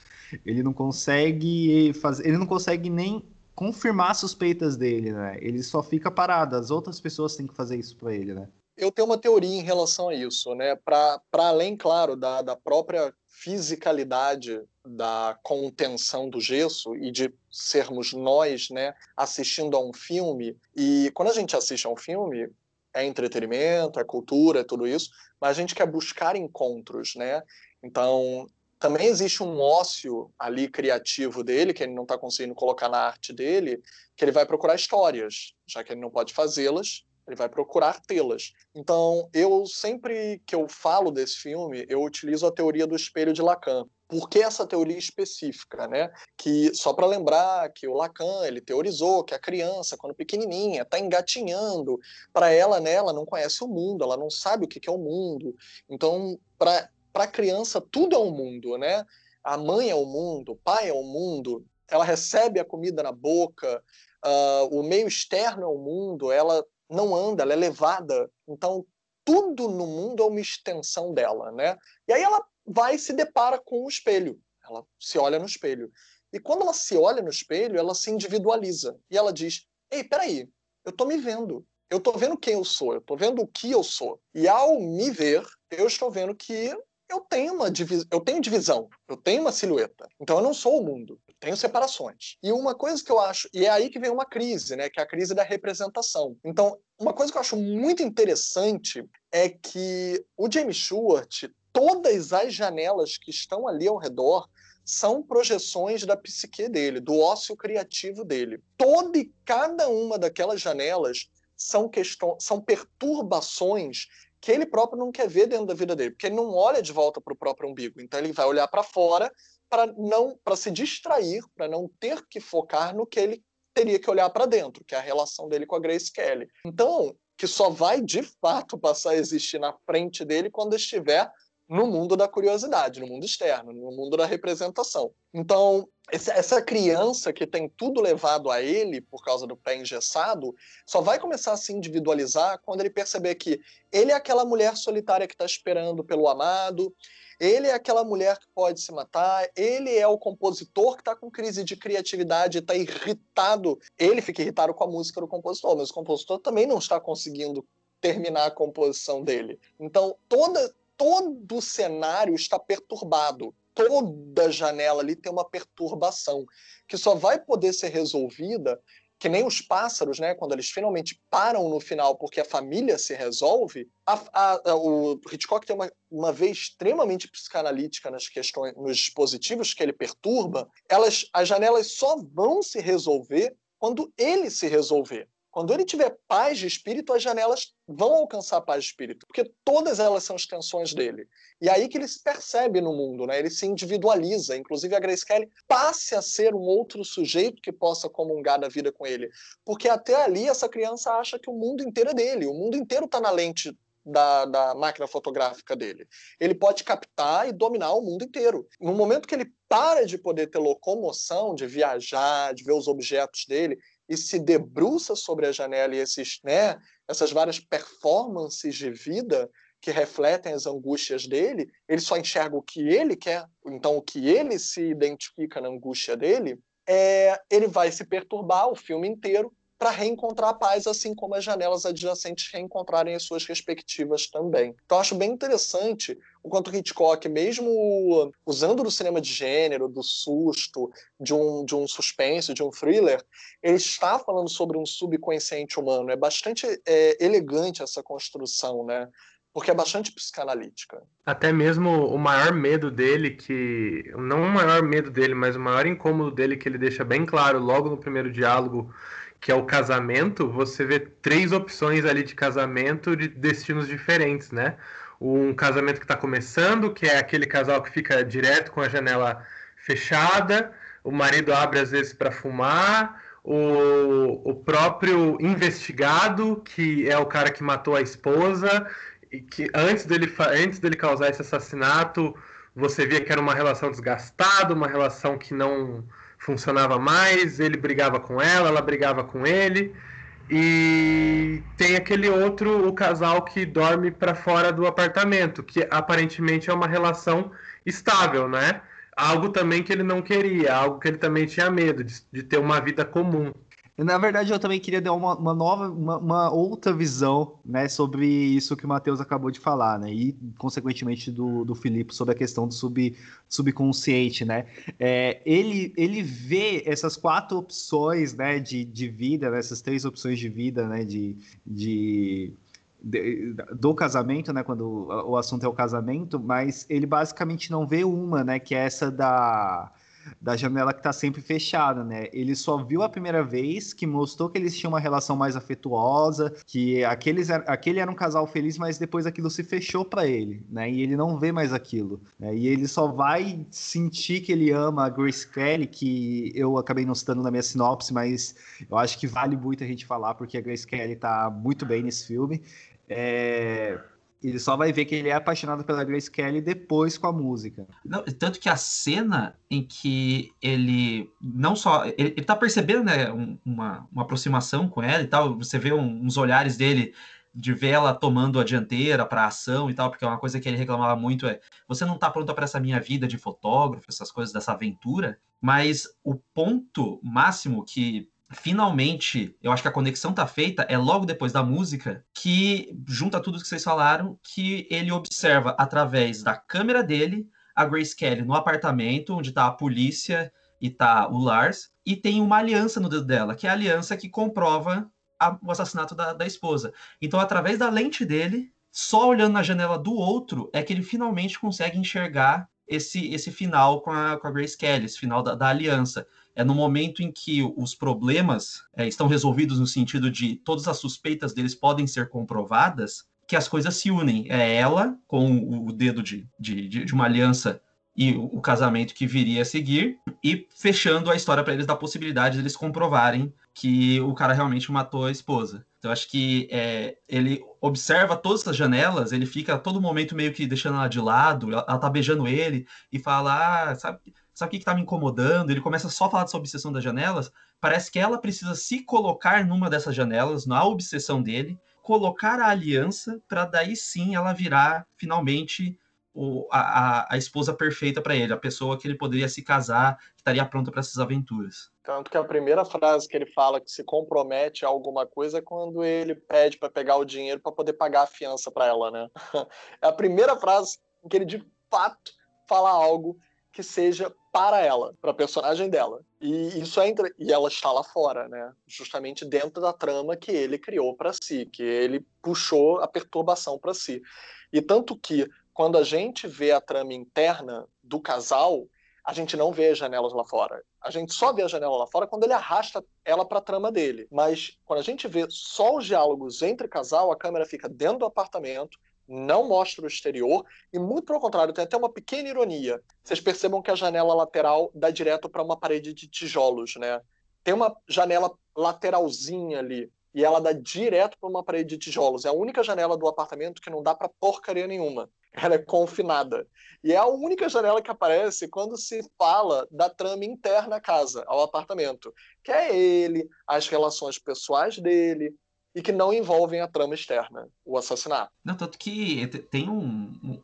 [SPEAKER 1] ele não consegue fazer, ele não consegue nem confirmar suspeitas dele, né? Ele só fica parado, as outras pessoas têm que fazer isso para ele, né?
[SPEAKER 4] Eu tenho uma teoria em relação a isso, né? Para além, claro, da, da própria fisicalidade da contenção do gesso e de sermos nós, né, assistindo a um filme. E quando a gente assiste a um filme, é entretenimento, é cultura, é tudo isso, mas a gente quer buscar encontros, né? Então, também existe um ócio ali criativo dele, que ele não está conseguindo colocar na arte dele, que ele vai procurar histórias, já que ele não pode fazê-las, ele vai procurar tê-las. Então, eu sempre que eu falo desse filme, eu utilizo a teoria do espelho de Lacan. Por que essa teoria específica, né? Que só para lembrar que o Lacan ele teorizou que a criança, quando pequenininha, está engatinhando, para ela, né, ela não conhece o mundo, ela não sabe o que é o mundo. Então, para a criança tudo é um mundo, né? A mãe é o mundo, o pai é o mundo. Ela recebe a comida na boca, uh, o meio externo é o mundo. Ela não anda, ela é levada. Então, tudo no mundo é uma extensão dela, né? E aí ela vai e se depara com o espelho. Ela se olha no espelho. E quando ela se olha no espelho, ela se individualiza. E ela diz: Ei, peraí, eu tô me vendo. Eu tô vendo quem eu sou, eu tô vendo o que eu sou. E ao me ver, eu estou vendo que eu tenho uma divis... eu tenho divisão, eu tenho uma silhueta. Então eu não sou o mundo, eu tenho separações. E uma coisa que eu acho, e é aí que vem uma crise, né, que é a crise da representação. Então, uma coisa que eu acho muito interessante é que o James Stewart, todas as janelas que estão ali ao redor são projeções da psique dele, do ócio criativo dele. Toda e cada uma daquelas janelas são, questões, são perturbações que ele próprio não quer ver dentro da vida dele, porque ele não olha de volta para o próprio umbigo. Então ele vai olhar para fora para não para se distrair, para não ter que focar no que ele teria que olhar para dentro, que é a relação dele com a Grace Kelly. Então, que só vai de fato passar a existir na frente dele quando estiver no mundo da curiosidade, no mundo externo, no mundo da representação. Então, essa criança que tem tudo levado a ele por causa do pé engessado, só vai começar a se individualizar quando ele perceber que ele é aquela mulher solitária que está esperando pelo amado, ele é aquela mulher que pode se matar, ele é o compositor que está com crise de criatividade, está irritado. Ele fica irritado com a música do compositor, mas o compositor também não está conseguindo terminar a composição dele. Então, toda, todo o cenário está perturbado. Toda janela ali tem uma perturbação que só vai poder ser resolvida que nem os pássaros, né, quando eles finalmente param no final porque a família se resolve, a, a, a, o Hitchcock tem uma, uma extremamente psicanalítica nas questões, nos dispositivos que ele perturba, elas, as janelas só vão se resolver quando ele se resolver. Quando ele tiver paz de espírito, as janelas vão alcançar paz de espírito, porque todas elas são extensões dele. E é aí que ele se percebe no mundo, né? ele se individualiza. Inclusive, a Grace Kelly passe a ser um outro sujeito que possa comungar da vida com ele. Porque até ali, essa criança acha que o mundo inteiro é dele, o mundo inteiro está na lente da, da, máquina fotográfica dele. Ele pode captar e dominar o mundo inteiro. No momento que ele para de poder ter locomoção, de viajar, de ver os objetos dele, e se debruça sobre a janela e esses, né, essas várias performances de vida que refletem as angústias dele, ele só enxerga o que ele quer, então o que ele se identifica na angústia dele, é, ele vai se perturbar o filme inteiro para reencontrar a paz, assim como as janelas adjacentes reencontrarem as suas respectivas também. Então acho bem interessante o quanto Hitchcock, mesmo usando do cinema de gênero, do susto, de um, de um suspense, de um thriller, ele está falando sobre um subconsciente humano. É bastante é, elegante essa construção, né? porque é bastante psicanalítica.
[SPEAKER 2] Até mesmo o maior medo dele, que. Não o maior medo dele, mas o maior incômodo dele, que ele deixa bem claro logo no primeiro diálogo que é o casamento, você vê três opções ali de casamento de destinos diferentes, né? Um casamento que está começando, que é aquele casal que fica direto com a janela fechada, o marido abre às vezes para fumar, o, o próprio investigado, que é o cara que matou a esposa, e que antes dele, antes dele causar esse assassinato, você via que era uma relação desgastada, uma relação que não funcionava mais, ele brigava com ela, ela brigava com ele. E tem aquele outro, o casal que dorme para fora do apartamento, que aparentemente é uma relação estável, né? Algo também que ele não queria, algo que ele também tinha medo de, de ter uma vida comum.
[SPEAKER 1] Na verdade, eu também queria dar uma, uma nova, uma, uma, outra visão, né, sobre isso que o Matheus acabou de falar, né, e consequentemente do, do Filipe sobre a questão do sub, subconsciente, né. É, ele, ele vê essas quatro opções, né, de, de vida, né, essas três opções de vida, né, de, de do casamento, né, quando o assunto é o casamento, mas ele basicamente não vê uma, né, que é essa da da janela que está sempre fechada, né? Ele só viu a primeira vez, que mostrou que eles tinham uma relação mais afetuosa, que aqueles, aquele era um casal feliz, mas depois aquilo se fechou para ele, né? E ele não vê mais aquilo. Né? E ele só vai sentir que ele ama a Grace Kelly, que eu acabei não citando na minha sinopse, mas eu acho que vale muito a gente falar, porque a Grace Kelly tá muito bem nesse filme. É, ele só vai ver que ele é apaixonado pela Grace Kelly depois com a música.
[SPEAKER 3] Não, tanto que a cena em que ele não só. Ele, ele tá percebendo, né, um, uma, uma aproximação com ela e tal. Você vê um, uns olhares dele de ver ela tomando a dianteira para ação e tal, porque é uma coisa que ele reclamava muito é: você não tá pronta para essa minha vida de fotógrafo, essas coisas dessa aventura. Mas o ponto máximo que finalmente, eu acho que a conexão tá feita é logo depois da música, que junta tudo que vocês falaram, que ele observa através da câmera dele a Grace Kelly no apartamento onde tá a polícia e tá o Lars, e tem uma aliança no dedo dela, que é a aliança que comprova a, o assassinato da, da esposa. Então, através da lente dele, só olhando na janela do outro, é que ele finalmente consegue enxergar esse, esse final com a, com a Grace Kelly, esse final da, da aliança é no momento em que os problemas é, estão resolvidos no sentido de todas as suspeitas deles podem ser comprovadas, que as coisas se unem. É ela com o dedo de, de, de uma aliança e o, casamento que viria a seguir, e fechando a história para eles da possibilidade de eles comprovarem que o cara realmente matou a esposa. Então, acho que é, ele observa todas as janelas, ele fica a todo momento meio que deixando ela de lado, ela, ela tá beijando ele e fala: ah, sabe, sabe o que está me incomodando? Ele começa só a falar dessa obsessão das janelas. Parece que ela precisa se colocar numa dessas janelas, na obsessão dele, colocar a aliança para daí sim ela virar finalmente o, a, a, esposa perfeita para ele, a pessoa que ele poderia se casar, que estaria pronta para essas aventuras.
[SPEAKER 4] Tanto que a primeira frase que ele fala que se compromete a alguma coisa é quando ele pede para pegar o dinheiro para poder pagar a fiança para ela, né? É a primeira frase em que ele de fato fala algo que seja para ela, para a personagem dela. E isso é entre... e ela está lá fora, né? Justamente dentro da trama que ele criou para si, que ele puxou a perturbação para si. E tanto que quando a gente vê a trama interna do casal, a gente não vê as janelas lá fora. A gente só vê a janela lá fora quando ele arrasta ela para a trama dele. Mas quando a gente vê só os diálogos entre casal, a câmera fica dentro do apartamento, não mostra o exterior e muito pelo contrário, tem até uma pequena ironia. Vocês percebam que a janela lateral dá direto para uma parede de tijolos, né? Tem uma janela lateralzinha ali e ela dá direto para uma parede de tijolos. É a única janela do apartamento que não dá para porcaria nenhuma ela é confinada. E é a única janela que aparece quando se fala da trama interna à casa, ao apartamento, que é ele, as relações pessoais dele, e que não envolvem a trama externa, o assassinato.
[SPEAKER 3] Não, tanto que tem um, um,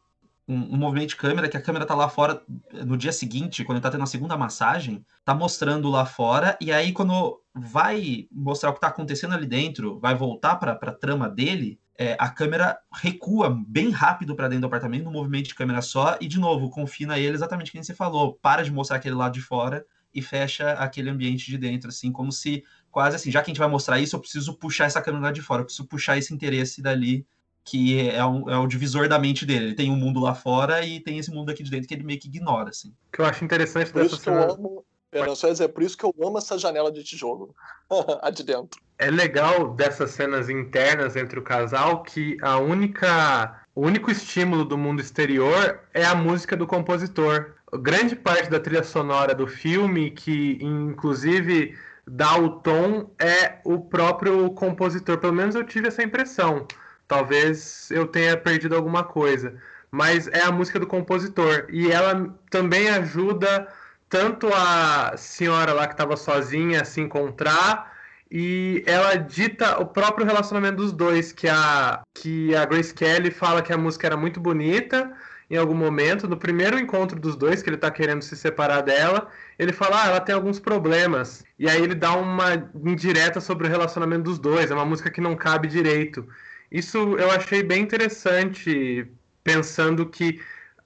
[SPEAKER 3] um, movimento de câmera que a câmera tá lá fora no dia seguinte, quando tá tendo a segunda massagem, tá mostrando lá fora, e aí quando vai mostrar o que tá acontecendo ali dentro, vai voltar pra, pra trama dele, é, a câmera recua bem rápido para dentro do apartamento, no movimento de câmera só, e de novo, confina ele exatamente como você falou, para de mostrar aquele lado de fora e fecha aquele ambiente de dentro, assim, como se quase assim, já que a gente vai mostrar isso, eu preciso puxar essa câmera lá de fora, eu preciso puxar esse interesse dali, que é, um, é o divisor da mente dele. Ele tem um mundo lá fora e tem esse mundo aqui de dentro que ele meio que ignora, assim.
[SPEAKER 2] O que eu acho interessante
[SPEAKER 4] Por dessa cena... Amo... Pera, só dizer, por isso que eu amo essa janela de tijolo, a de dentro
[SPEAKER 2] é legal dessas cenas internas entre o casal que a única o único estímulo do mundo exterior é a música do compositor. Grande parte da trilha sonora do filme, que inclusive dá o tom, é o próprio compositor. Pelo menos eu tive essa impressão. Talvez eu tenha perdido alguma coisa. Mas é a música do compositor. E ela também ajuda tanto a senhora lá que estava sozinha a se encontrar e ela dita o próprio relacionamento dos dois, que a, que a Grace Kelly fala que a música era muito bonita em algum momento, no primeiro encontro dos dois, que ele tá querendo se separar dela, ele fala, ah, ela tem alguns problemas. E aí ele dá uma indireta sobre o relacionamento dos dois, é uma música que não cabe direito. Isso eu achei bem interessante, pensando que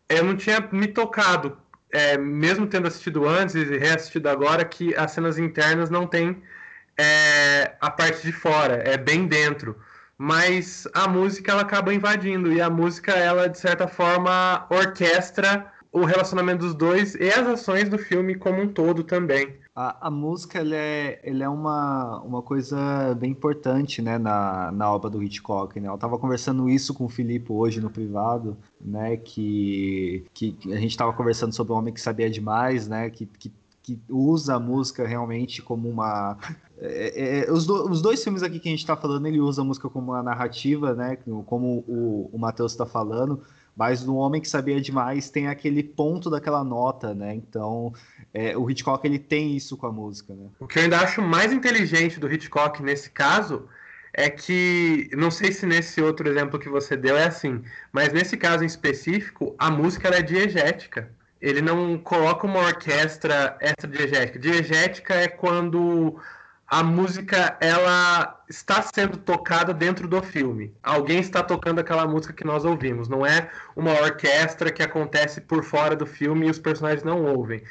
[SPEAKER 2] eu não tinha me tocado, é, mesmo tendo assistido antes e reassistido agora, que as cenas internas não têm é a parte de fora, é bem dentro. Mas a música ela acaba invadindo e a música ela de certa forma orquestra o relacionamento dos dois e as ações do filme como um todo também.
[SPEAKER 1] A, a música ela é, ela é uma, uma coisa bem importante né, na, na obra do Hitchcock. Né? Eu estava conversando isso com o Filipe hoje no privado, né, que, que a gente estava conversando sobre o Homem que Sabia Demais, né, que, que que usa a música realmente como uma. É, é, é, os, do, os, dois filmes aqui que a gente está falando, ele usa a música como uma narrativa, né? Como o, o Matheus está falando, mas no Homem que Sabia Demais tem aquele ponto daquela nota, né? Então, é, o Hitchcock ele tem isso com a música, né?
[SPEAKER 2] O que eu ainda acho mais inteligente do Hitchcock nesse caso é que, não sei se nesse outro exemplo que você deu é assim, mas nesse caso em específico, a música é diegética ele não coloca uma orquestra extra-diegética. Diegética é quando a música ela está sendo tocada dentro do filme. Alguém está tocando aquela música que nós ouvimos. Não é uma orquestra que acontece por fora do filme e os personagens não ouvem.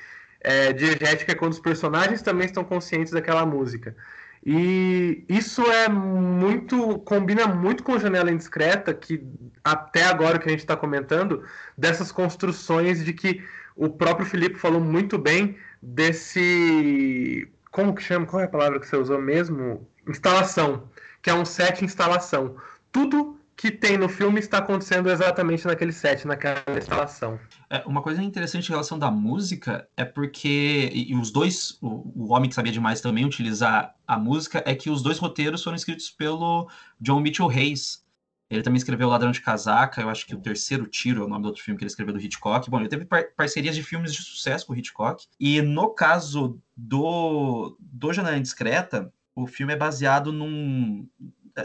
[SPEAKER 2] É, diegética é quando os personagens também estão conscientes daquela música. E isso é muito. combina muito com Janela Indiscreta, que até agora que a gente está comentando, dessas construções de que o próprio Felipe falou muito bem desse. Como que chama? Qual é a palavra que você usou mesmo? Instalação. Que é um set instalação. Tudo que tem no filme está acontecendo exatamente naquele set, naquela instalação.
[SPEAKER 3] É, uma coisa interessante em relação da música é porque, e, os dois, o, o, Homem que Sabia Demais também utilizar a música, é que os dois roteiros foram escritos pelo John Mitchell Hayes, ele também escreveu Ladrão de Casaca, eu acho que o terceiro tiro é o nome do outro filme que ele escreveu do Hitchcock. Bom, ele teve par parcerias de filmes de sucesso com o Hitchcock. E no caso do, do Janela Indiscreta, o filme é baseado num.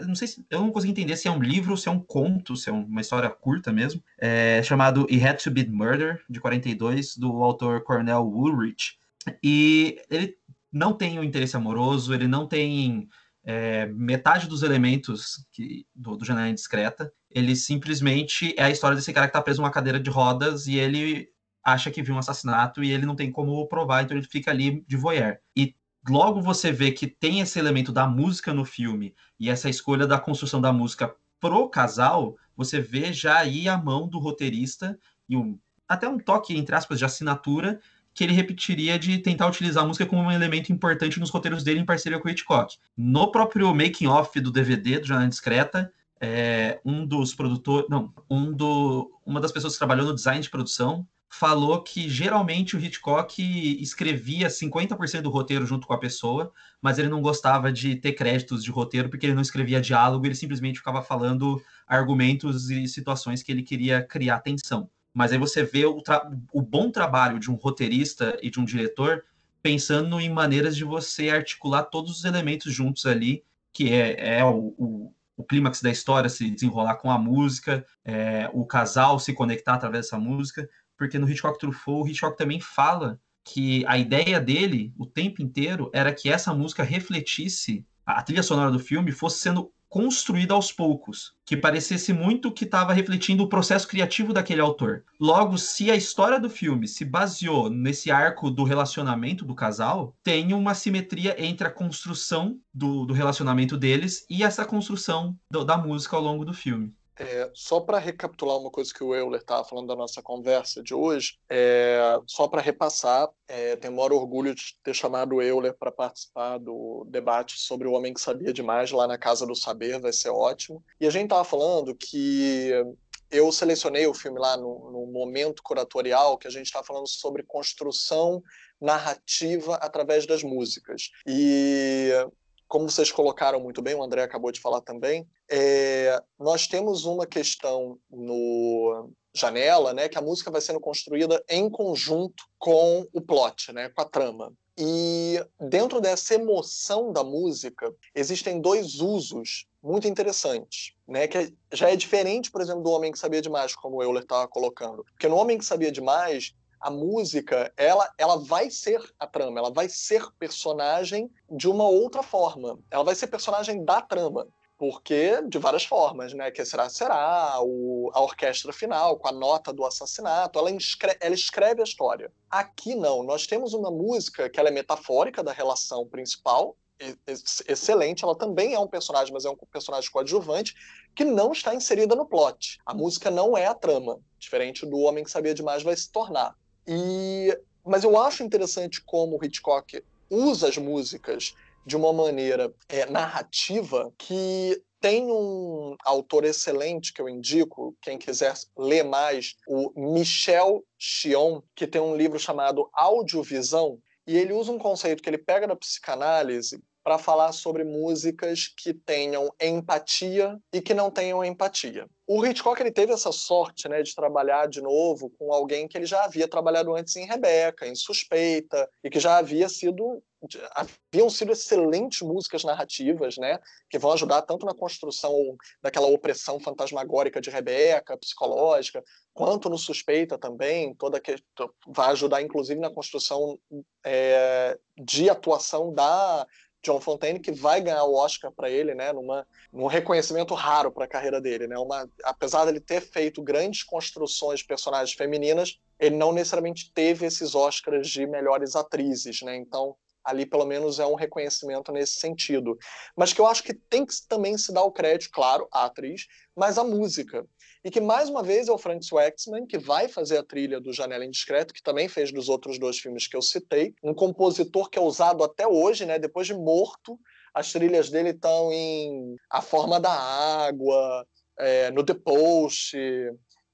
[SPEAKER 3] Não sei se. Eu não consigo entender se é um livro, se é um conto, se é uma história curta mesmo. É chamado It Had to Be Murder, de 42, do autor Cornell Woolrich. E ele não tem o um interesse amoroso, ele não tem é, metade dos elementos que, do, do Janela Indiscreta. Ele simplesmente é a história desse cara que tá preso numa cadeira de rodas e ele acha que viu um assassinato e ele não tem como provar, então ele fica ali de voyeur. E logo você vê que tem esse elemento da música no filme e essa escolha da construção da música pro casal, você vê já aí a mão do roteirista e um, até um toque, entre aspas, de assinatura que ele repetiria de tentar utilizar a música como um elemento importante nos roteiros dele em parceria com o Hitchcock. No próprio making off do DVD do Jornal Discreta, é, um dos produtores, não, um do, uma das pessoas que trabalhou no design de produção falou que geralmente o Hitchcock escrevia 50% do roteiro junto com a pessoa, mas ele não gostava de ter créditos de roteiro porque ele não escrevia diálogo, ele simplesmente ficava falando argumentos e situações que ele queria criar tensão. Mas aí você vê o, o bom trabalho de um roteirista e de um diretor pensando em maneiras de você articular todos os elementos juntos ali, que é, é o, o, o clímax da história se desenrolar com a música, é, o casal se conectar através dessa música, porque no Hitchcock Truffaut, o Hitchcock também fala que a ideia dele, o tempo inteiro, era que essa música refletisse, a trilha sonora do filme fosse sendo construída aos poucos, que parecesse muito que estava refletindo o processo criativo daquele autor. Logo, se a história do filme se baseou nesse arco do relacionamento do casal, tem uma simetria entre a construção do, do relacionamento deles e essa construção do, da música ao longo do filme.
[SPEAKER 4] É, só para recapitular uma coisa que o Euler estava falando da nossa conversa de hoje, é, só para repassar, é, tenho o maior orgulho de ter chamado o Euler para participar do debate sobre o Homem que Sabia Demais lá na Casa do Saber, vai ser ótimo. E a gente estava falando que eu selecionei o filme lá no, no momento curatorial que a gente está falando sobre construção narrativa através das músicas. E como vocês colocaram muito bem, o André acabou de falar também, é, nós temos uma questão no Janela, né, que a música vai sendo construída em conjunto com o plot, né, com a trama. E dentro dessa emoção da música, existem dois usos muito interessantes, né? Que já é diferente, por exemplo, do Homem que Sabia Demais, como o Euler estava colocando. Porque no Homem que Sabia Demais, a música, ela, ela vai ser a trama, ela vai ser personagem de uma outra forma. Ela vai ser personagem da trama. Porque, de várias formas, né? Que será, será, o, a orquestra final, com a nota do assassinato, ela, inscreve, ela escreve a história. Aqui não, nós temos uma música que ela é metafórica da relação principal, excelente. Ela também é um personagem, mas é um personagem coadjuvante que não está inserida no plot. A música não é a trama, diferente do Homem que Sabia Demais vai se tornar. E, mas eu acho interessante como Hitchcock usa as músicas de uma maneira é, narrativa que tem um autor excelente que eu indico, quem quiser ler mais, o Michel Chion, que tem um livro chamado Audiovisão, e ele usa um conceito que ele pega da psicanálise para falar sobre músicas que tenham empatia e que não tenham empatia. O Hitchcock ele teve essa sorte né, de trabalhar de novo com alguém que ele já havia trabalhado antes em Rebeca, em Suspeita, e que já havia sido haviam sido excelentes músicas narrativas, né, que vão ajudar tanto na construção daquela opressão fantasmagórica de Rebeca, psicológica, quanto no Suspeita também, toda que vai ajudar inclusive na construção é, de atuação da John Fontaine, que vai ganhar o Oscar para ele, né, numa, num reconhecimento raro para a carreira dele. Né, uma, apesar dele ter feito grandes construções de personagens femininas, ele não necessariamente teve esses Oscars de melhores atrizes. Né, então, ali pelo menos é um reconhecimento nesse sentido. Mas que eu acho que tem que também se dar o crédito, claro, à atriz, mas à música. E que, mais uma vez, é o Frank Waxman, que vai fazer a trilha do Janela Indiscreto, que também fez dos outros dois filmes que eu citei. Um compositor que é usado até hoje, né? depois de morto. As trilhas dele estão em A Forma da Água, é, no The Post,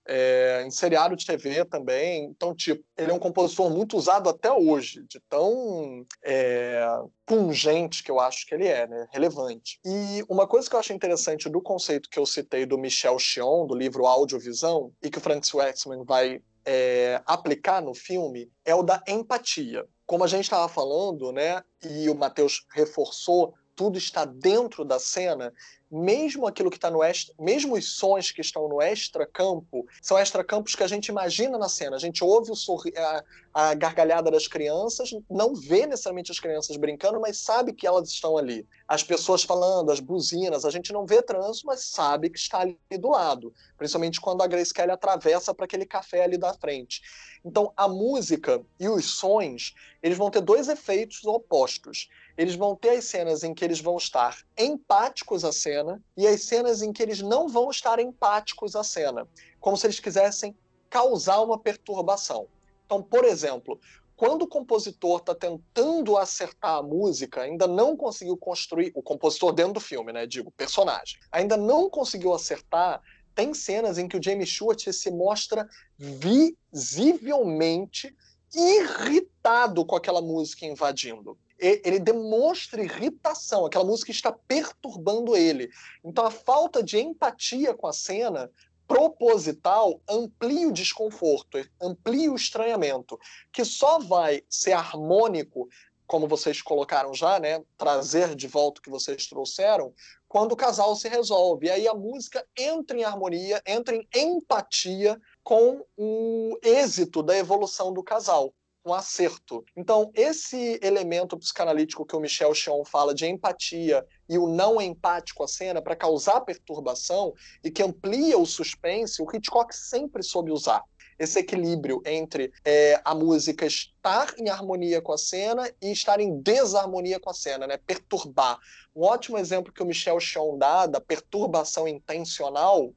[SPEAKER 4] é, em seriado de TV também. Então, tipo, ele é um compositor muito usado até hoje, de tão é, pungente que eu acho que ele é, né? relevante. E uma coisa que eu acho interessante do conceito que eu citei do Michel Chion, do livro Audiovisão, e que o Frank Waxman vai é, aplicar no filme, é o da empatia. Como a gente estava falando, né, e o Matheus reforçou, tudo está dentro da cena, mesmo aquilo que está no extra, mesmo os sons que estão no extra-campo, são extra-campos que a gente imagina na cena. A gente ouve sorri a, a, gargalhada das crianças, não vê necessariamente as crianças brincando, mas sabe que elas estão ali. As pessoas falando, as buzinas, a gente não vê trânsito, mas sabe que está ali do lado. Principalmente quando a Grace Kelly atravessa para aquele café ali da frente. Então, a música e os sons, eles vão ter dois efeitos opostos eles vão ter as cenas em que eles vão estar empáticos à cena e as cenas em que eles não vão estar empáticos à cena, como se eles quisessem causar uma perturbação. Então, por exemplo, quando o compositor está tentando acertar a música, ainda não conseguiu construir o compositor dentro do filme, né? Digo, personagem, ainda não conseguiu acertar. Tem cenas em que o James Stewart se mostra visivelmente irritado com aquela música invadindo ele demonstra irritação, aquela música está perturbando ele. Então a falta de empatia com a cena proposital amplia o desconforto, amplia o estranhamento, que só vai ser harmônico, como vocês colocaram já, né, trazer de volta o que vocês trouxeram, quando o casal se resolve. E aí a música entra em harmonia, entra em empatia com o êxito da evolução do casal um acerto. Então, esse elemento psicanalítico que o Michel Chion fala de empatia e o não empático à cena para causar perturbação e que amplia o suspense, o Hitchcock sempre soube usar esse equilíbrio entre é, a música estar em harmonia com a cena e estar em desarmonia com a cena, né? Perturbar. Um ótimo exemplo que o Michel Chion dá da perturbação intencional,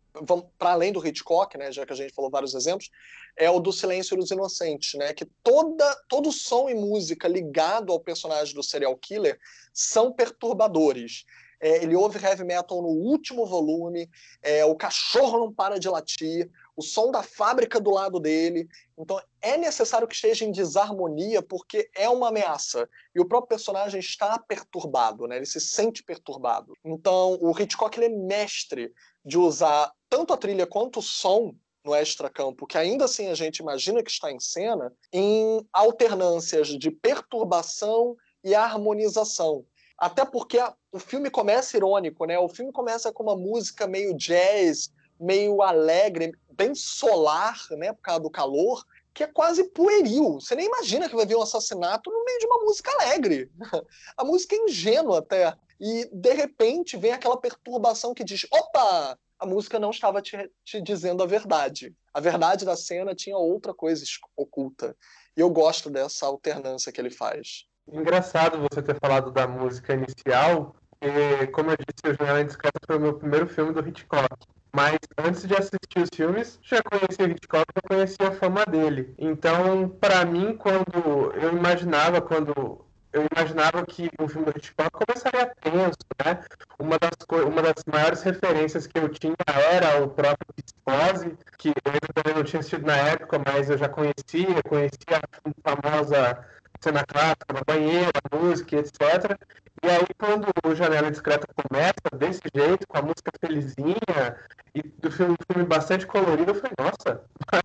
[SPEAKER 4] para além do Hitchcock, né? Já que a gente falou vários exemplos, é o do Silêncio dos Inocentes, né? Que toda, todo som e música ligado ao personagem do serial killer são perturbadores. É, ele ouve heavy metal no último volume, é, o cachorro não para de latir, o som da fábrica do lado dele. Então é necessário que esteja em desarmonia porque é uma ameaça. E o próprio personagem está perturbado, né? ele se sente perturbado. Então o Hitchcock ele é mestre de usar tanto a trilha quanto o som no extracampo, que ainda assim a gente imagina que está em cena, em alternâncias de perturbação e harmonização. Até porque o filme começa irônico, né? O filme começa com uma música meio jazz, meio alegre, bem solar, né, por causa do calor, que é quase pueril. Você nem imagina que vai ver um assassinato no meio de uma música alegre. A música é ingênua até. E, de repente, vem aquela perturbação que diz: opa, a música não estava te, te dizendo a verdade. A verdade da cena tinha outra coisa oculta. E eu gosto dessa alternância que ele faz.
[SPEAKER 2] Engraçado você ter falado da música inicial, porque, como eu disse, O Janela Indiscreta foi o meu primeiro filme do Hitchcock. Mas antes de assistir os filmes, já conhecia Hitchcock, já conhecia a fama dele. Então, para mim, quando eu imaginava, quando eu imaginava que o filme do Hitchcock começaria tenso, né? Uma das, uma das maiores referências que eu tinha era o próprio Psicose, que eu também não tinha assistido na época, mas eu já conhecia, conhecia a famosa cena clássica na banheira, música, etc. E aí, quando o Janela Discreta começa desse jeito, com a música felizinha, e do filme, filme bastante colorido, eu falei, nossa, mas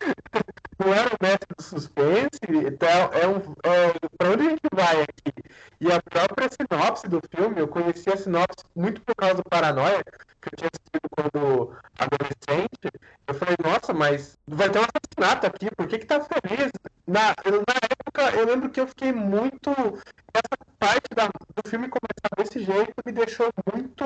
[SPEAKER 2] não era o mestre do suspense, então é um. É, onde a gente vai aqui? E a própria sinopse do filme, eu conheci a sinopse muito por causa do Paranoia, que eu tinha assistido quando adolescente. Eu falei, nossa, mas vai ter um assassinato aqui, por que que tá feliz? Na, na época, eu lembro que eu fiquei muito. Essa parte da, do filme começar desse jeito me deixou muito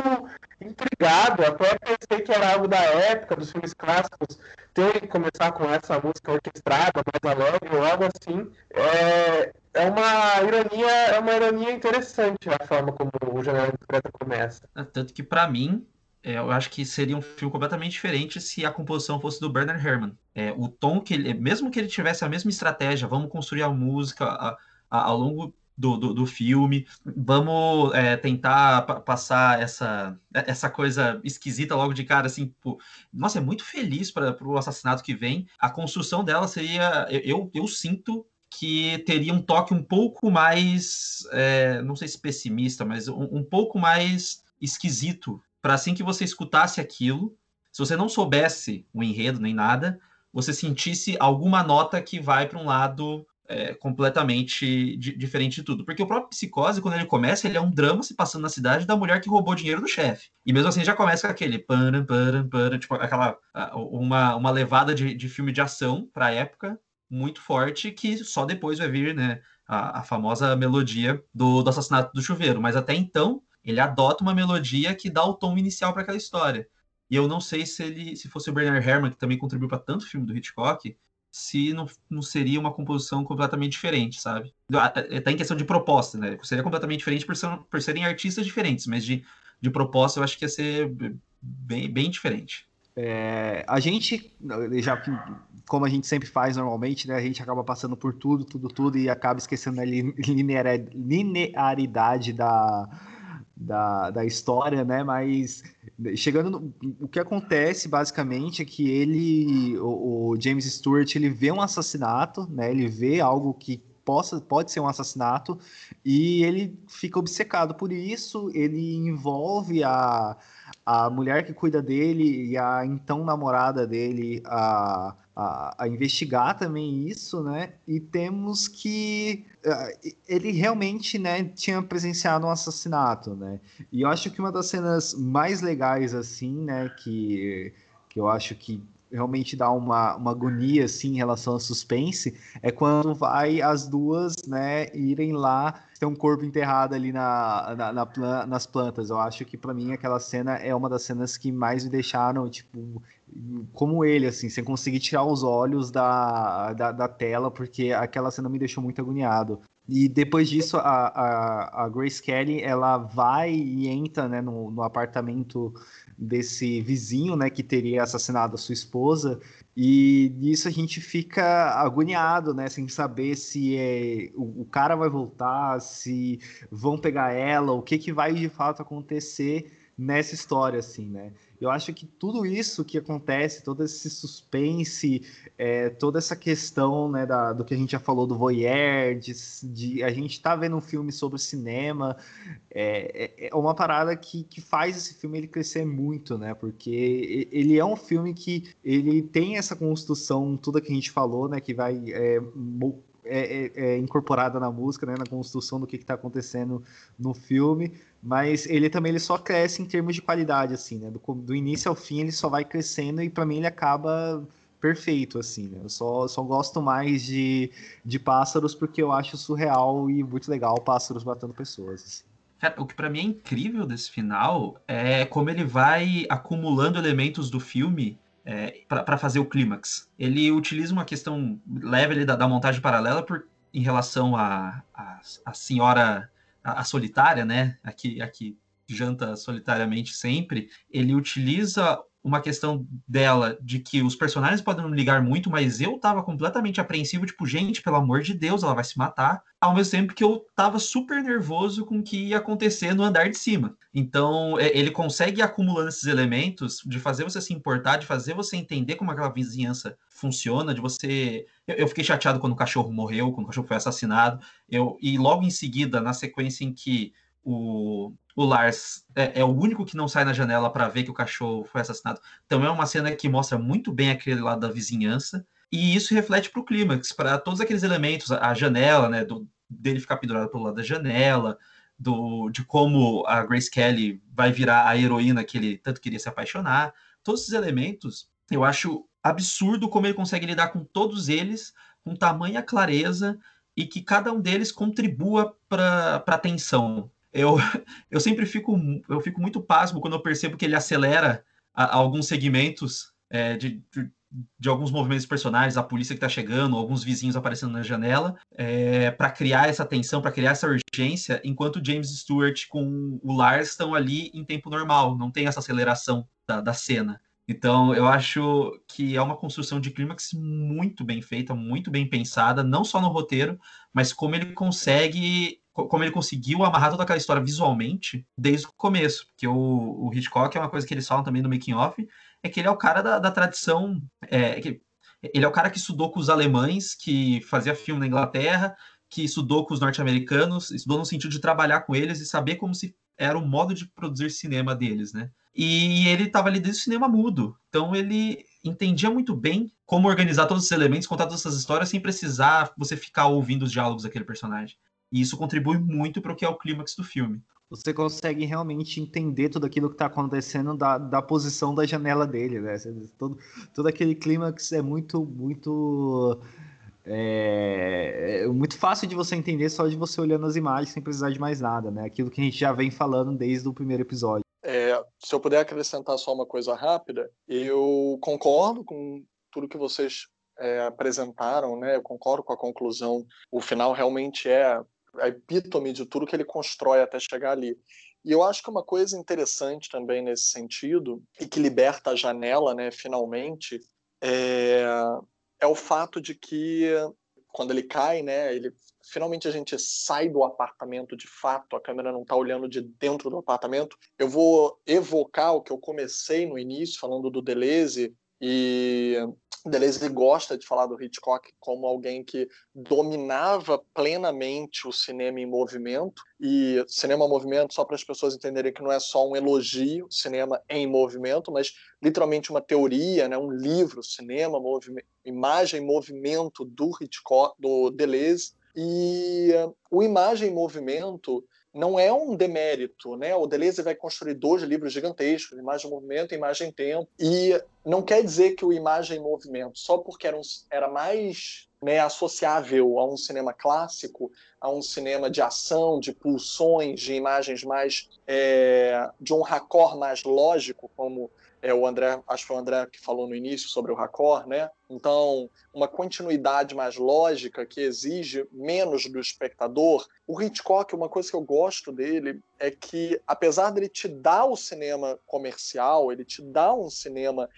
[SPEAKER 2] intrigado. Até pensei que era algo da época, dos filmes clássicos, ter que começar com essa música orquestrada, mais alegre, ou algo assim. É, é uma ironia, é uma ironia interessante a forma como o Janela Discreta começa.
[SPEAKER 3] É, tanto que, para mim, é, eu acho que seria um filme completamente diferente se a composição fosse do Bernard Herrmann. É, o tom que ele, mesmo que ele tivesse a mesma estratégia, vamos construir a música a, a, ao longo do, do, do filme, vamos é, tentar passar essa, essa coisa esquisita logo de cara, assim, pô, nossa, é muito feliz para o assassinato que vem. A construção dela seria, eu, eu sinto que teria um toque um pouco mais, é, não sei se pessimista, mas um, um pouco mais esquisito, para assim que você escutasse aquilo, se você não soubesse o enredo nem nada, você sentisse alguma nota que vai para um lado é, completamente di diferente de tudo. Porque o próprio Psicose, quando ele começa, ele é um drama se passando na cidade da mulher que roubou dinheiro do chefe. E mesmo assim já começa com aquele param, param, param, tipo aquela uma, uma levada de, de filme de ação para a época muito forte que só depois vai vir, né, a, a famosa melodia do, do assassinato do chuveiro. Mas até então ele adota uma melodia que dá o tom inicial para aquela história. E eu não sei se ele, se fosse o Bernard Herrmann, que também contribuiu para tanto filme do Hitchcock, se não, não seria uma composição completamente diferente, sabe? Está em questão de proposta, né? Seria completamente diferente por, ser, por serem artistas diferentes, mas de, de proposta eu acho que ia ser bem, bem diferente.
[SPEAKER 1] É, a gente, já como a gente sempre faz normalmente, né? A gente acaba passando por tudo, tudo, tudo e acaba esquecendo a linearidade da, da, da história, né? Mas chegando no, o que acontece basicamente é que ele, o, o, James Stewart, ele vê um assassinato, né? Ele vê algo que possa pode ser um assassinato e ele fica obcecado por isso. Ele envolve a a mulher que cuida dele e a então namorada dele a, a, a, investigar também isso, né? E temos que uh, ele realmente, né, tinha presenciado um assassinato, né? E eu acho que uma das cenas mais legais assim, né, que que eu acho que realmente dá uma, uma agonia assim em relação ao suspense é quando vai as duas né irem lá ter um corpo enterrado ali na, na, na nas plantas. Eu acho que para mim aquela cena é uma das cenas que mais me deixaram tipo como ele assim sem conseguir tirar os olhos da, da, da tela porque aquela cena me deixou muito agoniado. E depois disso, a, a, a, Grace Kelly, ela vai e entra né, no, no, apartamento desse vizinho, né, que teria assassinado a sua esposa, e nisso a gente fica agoniado, né, sem saber se é, o, o cara vai voltar, se vão pegar ela, o que, que vai de fato acontecer nessa história, assim, né? Eu acho que tudo isso que acontece, todo esse suspense, é, toda essa questão né, da, do que a gente já falou do voyeur, de, de a gente tá vendo um filme sobre cinema, é, é, é uma parada que, que faz esse filme ele crescer muito, né? Porque ele é um filme que ele tem essa construção, tudo que a gente falou, né? Que vai é, é, é, é, incorporada na música, né, na construção do que está acontecendo no filme, mas ele também ele só cresce em termos de qualidade, assim, né, do, do início ao fim ele só vai crescendo e para mim ele acaba perfeito, assim, né? Eu só, só gosto mais de, de pássaros porque eu acho surreal e muito legal pássaros matando pessoas. Assim.
[SPEAKER 3] Cara, o que para mim é incrível desse final é como ele vai acumulando elementos do filme é, para fazer o clímax. Ele utiliza uma questão leve da, da montagem paralela por, em relação à a, a, a, senhora a, a, solitária, né? Aqui, aqui janta solitariamente sempre. Ele utiliza uma questão dela de que os personagens podem não ligar muito, mas eu tava completamente apreensivo, tipo, gente, pelo amor de Deus, ela vai se matar. Ao mesmo tempo que eu tava super nervoso com o que ia acontecer no andar de cima. Então, é, ele consegue ir acumulando esses elementos de fazer você se importar, de fazer você entender como aquela vizinhança funciona, de você. Eu, eu fiquei chateado quando o cachorro morreu, quando o cachorro foi assassinado. Eu... E logo em seguida, na sequência em que o, o Lars é, é, o único que não sai na janela para ver que o cachorro foi assassinado. Então é uma cena que mostra muito bem aquele lado da vizinhança. E isso reflete para o clímax, para todos aqueles elementos, a janela, né, do, dele ficar pendurado pelo lado da janela, do, de como a Grace Kelly vai virar a heroína que ele tanto queria se apaixonar. Todos esses elementos, eu acho absurdo como ele consegue lidar com todos eles com tamanha clareza e que cada um deles contribua para a tensão eu, eu sempre fico, eu fico muito pasmo quando eu percebo que ele acelera a, a alguns segmentos é, de, de, de, alguns movimentos personagens, a polícia que está chegando, alguns vizinhos aparecendo na janela, é, para criar essa tensão, para criar essa urgência, enquanto James Stewart com o Lars estão ali em tempo normal, não tem essa aceleração da, da cena. Então, eu acho que é uma construção de clímax muito bem feita, muito bem pensada, não só no roteiro, mas como ele consegue como ele conseguiu amarrar toda aquela história visualmente desde o começo. Porque o, o Hitchcock é uma coisa que eles falam também no making off, é que ele é o cara da, da tradição. É, que, ele é o cara que estudou com os alemães, que fazia filme na Inglaterra, que estudou com os norte-americanos, estudou no sentido de trabalhar com eles e saber como se era o modo de produzir cinema deles, né? E ele estava ali desde o cinema mudo. Então ele entendia muito bem como organizar todos esses elementos, contar todas essas histórias sem precisar você ficar ouvindo os diálogos daquele personagem. E isso contribui muito para o que é o clímax do filme.
[SPEAKER 1] Você consegue realmente entender tudo aquilo que está acontecendo da, da posição da janela dele, né? Todo, todo aquele clímax é muito, muito é, é, muito fácil de você entender só de você olhando as imagens sem precisar de mais nada, né? Aquilo que a gente já vem falando desde o primeiro episódio.
[SPEAKER 4] É, se eu puder acrescentar só uma coisa rápida, eu concordo com tudo que vocês é, apresentaram, né? Eu concordo com a conclusão. O final realmente é a epítome de tudo que ele constrói até chegar ali. E eu acho que uma coisa interessante também nesse sentido, e que liberta a janela, né, finalmente, é, é o fato de que quando ele cai, né, ele finalmente a gente sai do apartamento de fato, a câmera não está olhando de dentro do apartamento. Eu vou evocar o que eu comecei no início falando do Deleuze e Deleuze gosta de falar do Hitchcock como alguém que dominava plenamente o cinema em movimento. E cinema em movimento, só para as pessoas entenderem que não é só um elogio, cinema em movimento, mas literalmente uma teoria, né, um livro, cinema, movimento, imagem em movimento do Hitchcock, do Deleuze. E o Imagem em Movimento não é um demérito, né? O Deleuze vai construir dois livros gigantescos, Imagem em Movimento e Imagem em Tempo, e não quer dizer que o Imagem em Movimento, só porque era, um, era mais né, associável a um cinema clássico, a um cinema de ação, de pulsões, de imagens mais é, de um raccord mais lógico, como é, o André, acho que foi o André que falou no início sobre o raccord, né? Então, uma continuidade mais lógica que exige menos do espectador. O Hitchcock, uma coisa que eu gosto dele é que, apesar dele te dar o cinema comercial, ele te dá um cinema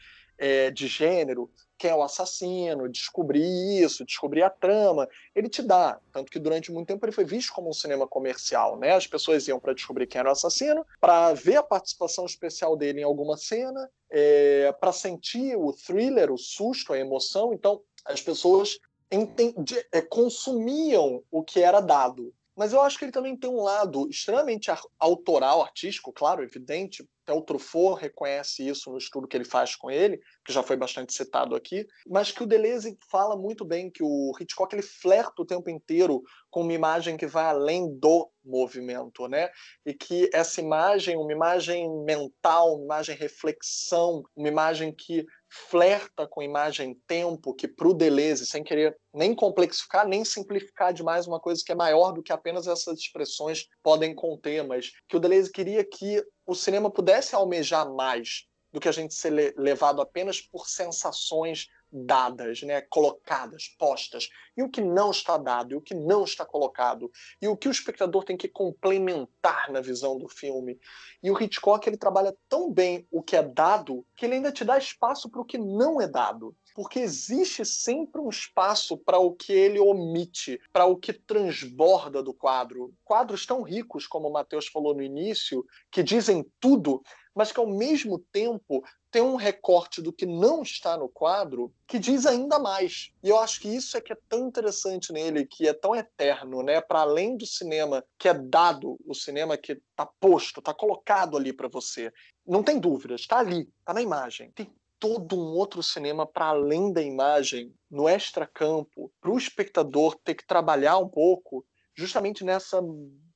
[SPEAKER 4] é, de gênero, quem é o assassino, descobrir isso, descobrir a trama, ele te dá. Tanto que durante muito tempo ele foi visto como um cinema comercial, né? As pessoas iam para descobrir quem era o assassino, para ver a participação especial dele em alguma cena, é, para sentir o thriller, o susto, a emoção. Então, as pessoas entendi, é, consumiam o que era dado. Mas eu acho que ele também tem um lado extremamente autoral, artístico, claro, evidente, até o Truffaut reconhece isso no estudo que ele faz com ele, que já foi bastante citado aqui, mas que o Deleuze fala muito bem que o Hitchcock ele flerta o tempo inteiro com uma imagem que vai além do movimento, né? E que essa imagem, uma imagem mental, uma imagem reflexão, uma imagem que flerta com imagem-tempo, que para o Deleuze, sem querer nem complexificar, nem simplificar demais uma coisa que é maior do que apenas essas expressões podem conter, mas que o Deleuze queria que o cinema pudesse almejar mais do que a gente ser levado apenas por sensações dadas, né, colocadas, postas, e o que não está dado, e o que não está colocado, e o que o espectador tem que complementar na visão do filme. E o Hitchcock ele trabalha tão bem o que é dado que ele ainda te dá espaço para o que não é dado. Porque existe sempre um espaço para o que ele omite, para o que transborda do quadro. Quadros tão ricos, como o Matheus falou no início, que dizem tudo, mas que ao mesmo tempo tem um recorte do que não está no quadro que diz ainda mais. E eu acho que isso é que é tão interessante nele, que é tão eterno, né? Para além do cinema que é dado, o cinema que está posto, está colocado ali para você. Não tem dúvidas, está ali, está na imagem. Tem todo um outro cinema para além da imagem, no extracampo, para o espectador ter que trabalhar um pouco, justamente nessa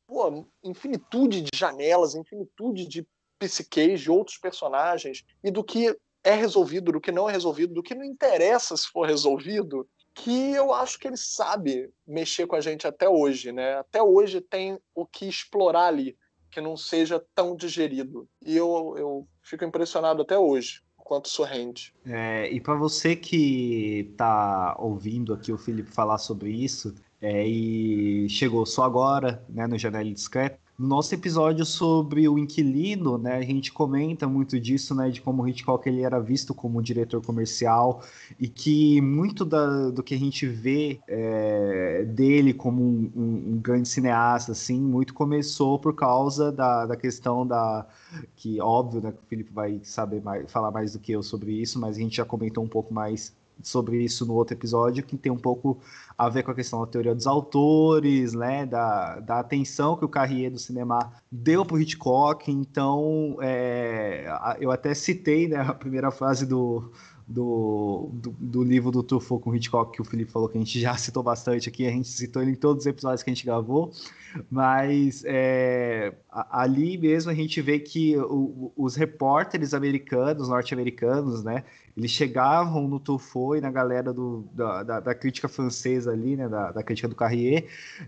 [SPEAKER 4] pô, infinitude de janelas, infinitude de psiqueis de outros personagens e do que é resolvido, do que não é resolvido, do que não interessa se for resolvido, que eu acho que ele sabe mexer com a gente até hoje, né? Até hoje tem o que explorar ali, que não seja tão digerido. E eu, eu fico impressionado até hoje quanto isso rende.
[SPEAKER 1] É, e para você que está ouvindo aqui o Felipe falar sobre isso é, e chegou só agora né, no Janela Discreta, no nosso episódio sobre o inquilino, né, a gente comenta muito disso, né, de como o Hitchcock ele era visto como diretor comercial e que muito da, do que a gente vê é, dele como um, um, um, grande cineasta, assim, muito começou por causa da, da questão da que óbvio, né, que o Felipe vai saber mais, falar mais do que eu sobre isso, mas a gente já comentou um pouco mais sobre isso no outro episódio, que tem um pouco a ver com a questão da teoria dos autores, né, da, da atenção que o Carrier do cinema deu para Hitchcock. Então, é, eu até citei né, a primeira frase do, do, do, do, livro do Truffaut com Hitchcock, que o Felipe falou que a gente já citou bastante aqui, a gente citou ele em todos os episódios que a gente gravou, mas é, ali mesmo a gente vê que o, os repórteres americanos, norte-americanos, né, eles chegavam no Truffaut e na galera do, da, da, da, crítica francesa ali, né, da, da crítica do Carrier,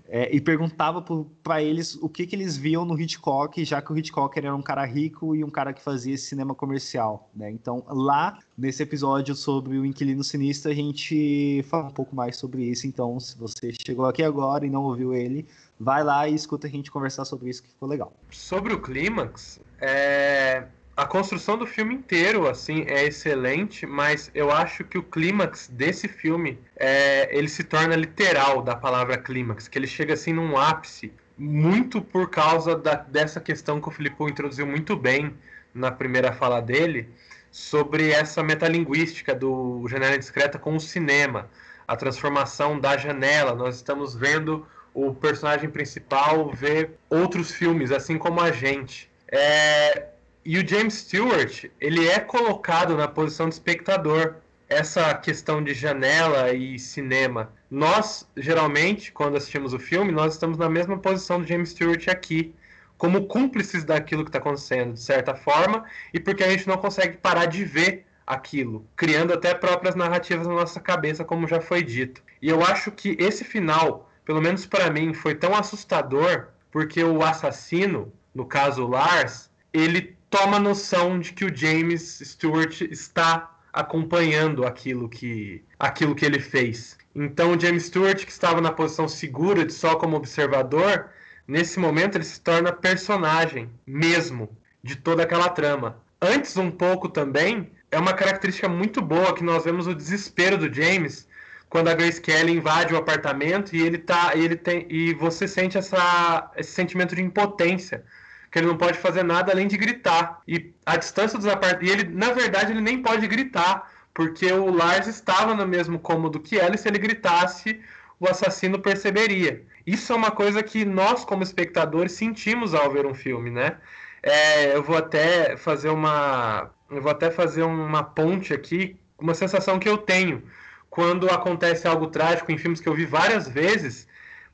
[SPEAKER 1] é, e perguntava para eles o que, que eles viam no Hitchcock, já que o Hitchcock era um cara rico e um cara que fazia cinema comercial, né? Então, lá nesse episódio sobre o Inquilino Sinistro, a gente fala um pouco mais sobre isso. Então, se você chegou aqui agora e não ouviu ele, vai lá e escuta a gente conversar sobre isso, que ficou legal.
[SPEAKER 2] Sobre o clímax, é a construção do filme inteiro assim é excelente, mas eu acho que o clímax desse filme é, ele se torna literal da palavra clímax, que ele chega assim num ápice, muito por causa da, dessa questão que o Filippo introduziu muito bem na primeira fala dele, sobre essa metalinguística do Janela Discreta com o cinema, a transformação da janela. Nós estamos vendo o personagem principal ver outros filmes, assim como a gente. É, e o James Stewart, ele é colocado na posição de espectador. Essa questão de janela e cinema. Nós, geralmente, quando assistimos o filme, nós estamos na mesma posição do James Stewart aqui, como cúmplices daquilo que está acontecendo, de certa forma, e porque a gente não consegue parar de ver aquilo, criando até próprias narrativas na nossa cabeça, como já foi dito. E eu acho que esse final, pelo menos para mim, foi tão assustador, porque o assassino, no caso Lars, ele toma noção de que o James Stewart está acompanhando aquilo que, aquilo que ele fez. Então, o James Stewart, que estava na posição segura de só como observador, nesse momento ele se torna personagem mesmo de toda aquela trama. Antes, um pouco também, é uma característica muito boa que nós vemos o desespero do James quando a Grace Kelly invade o apartamento e ele tá, ele tem, e você sente essa, esse sentimento de impotência que ele não pode fazer nada além de gritar. E a distância dos apartamentos. E ele, na verdade, ele nem pode gritar, porque o Lars estava no mesmo cômodo que ela, e se ele gritasse, o assassino perceberia. Isso é uma coisa que nós, como espectadores, sentimos ao ver um filme, né? É, eu vou até fazer uma. Eu vou até fazer uma ponte aqui, uma sensação que eu tenho quando acontece algo trágico em filmes que eu vi várias vezes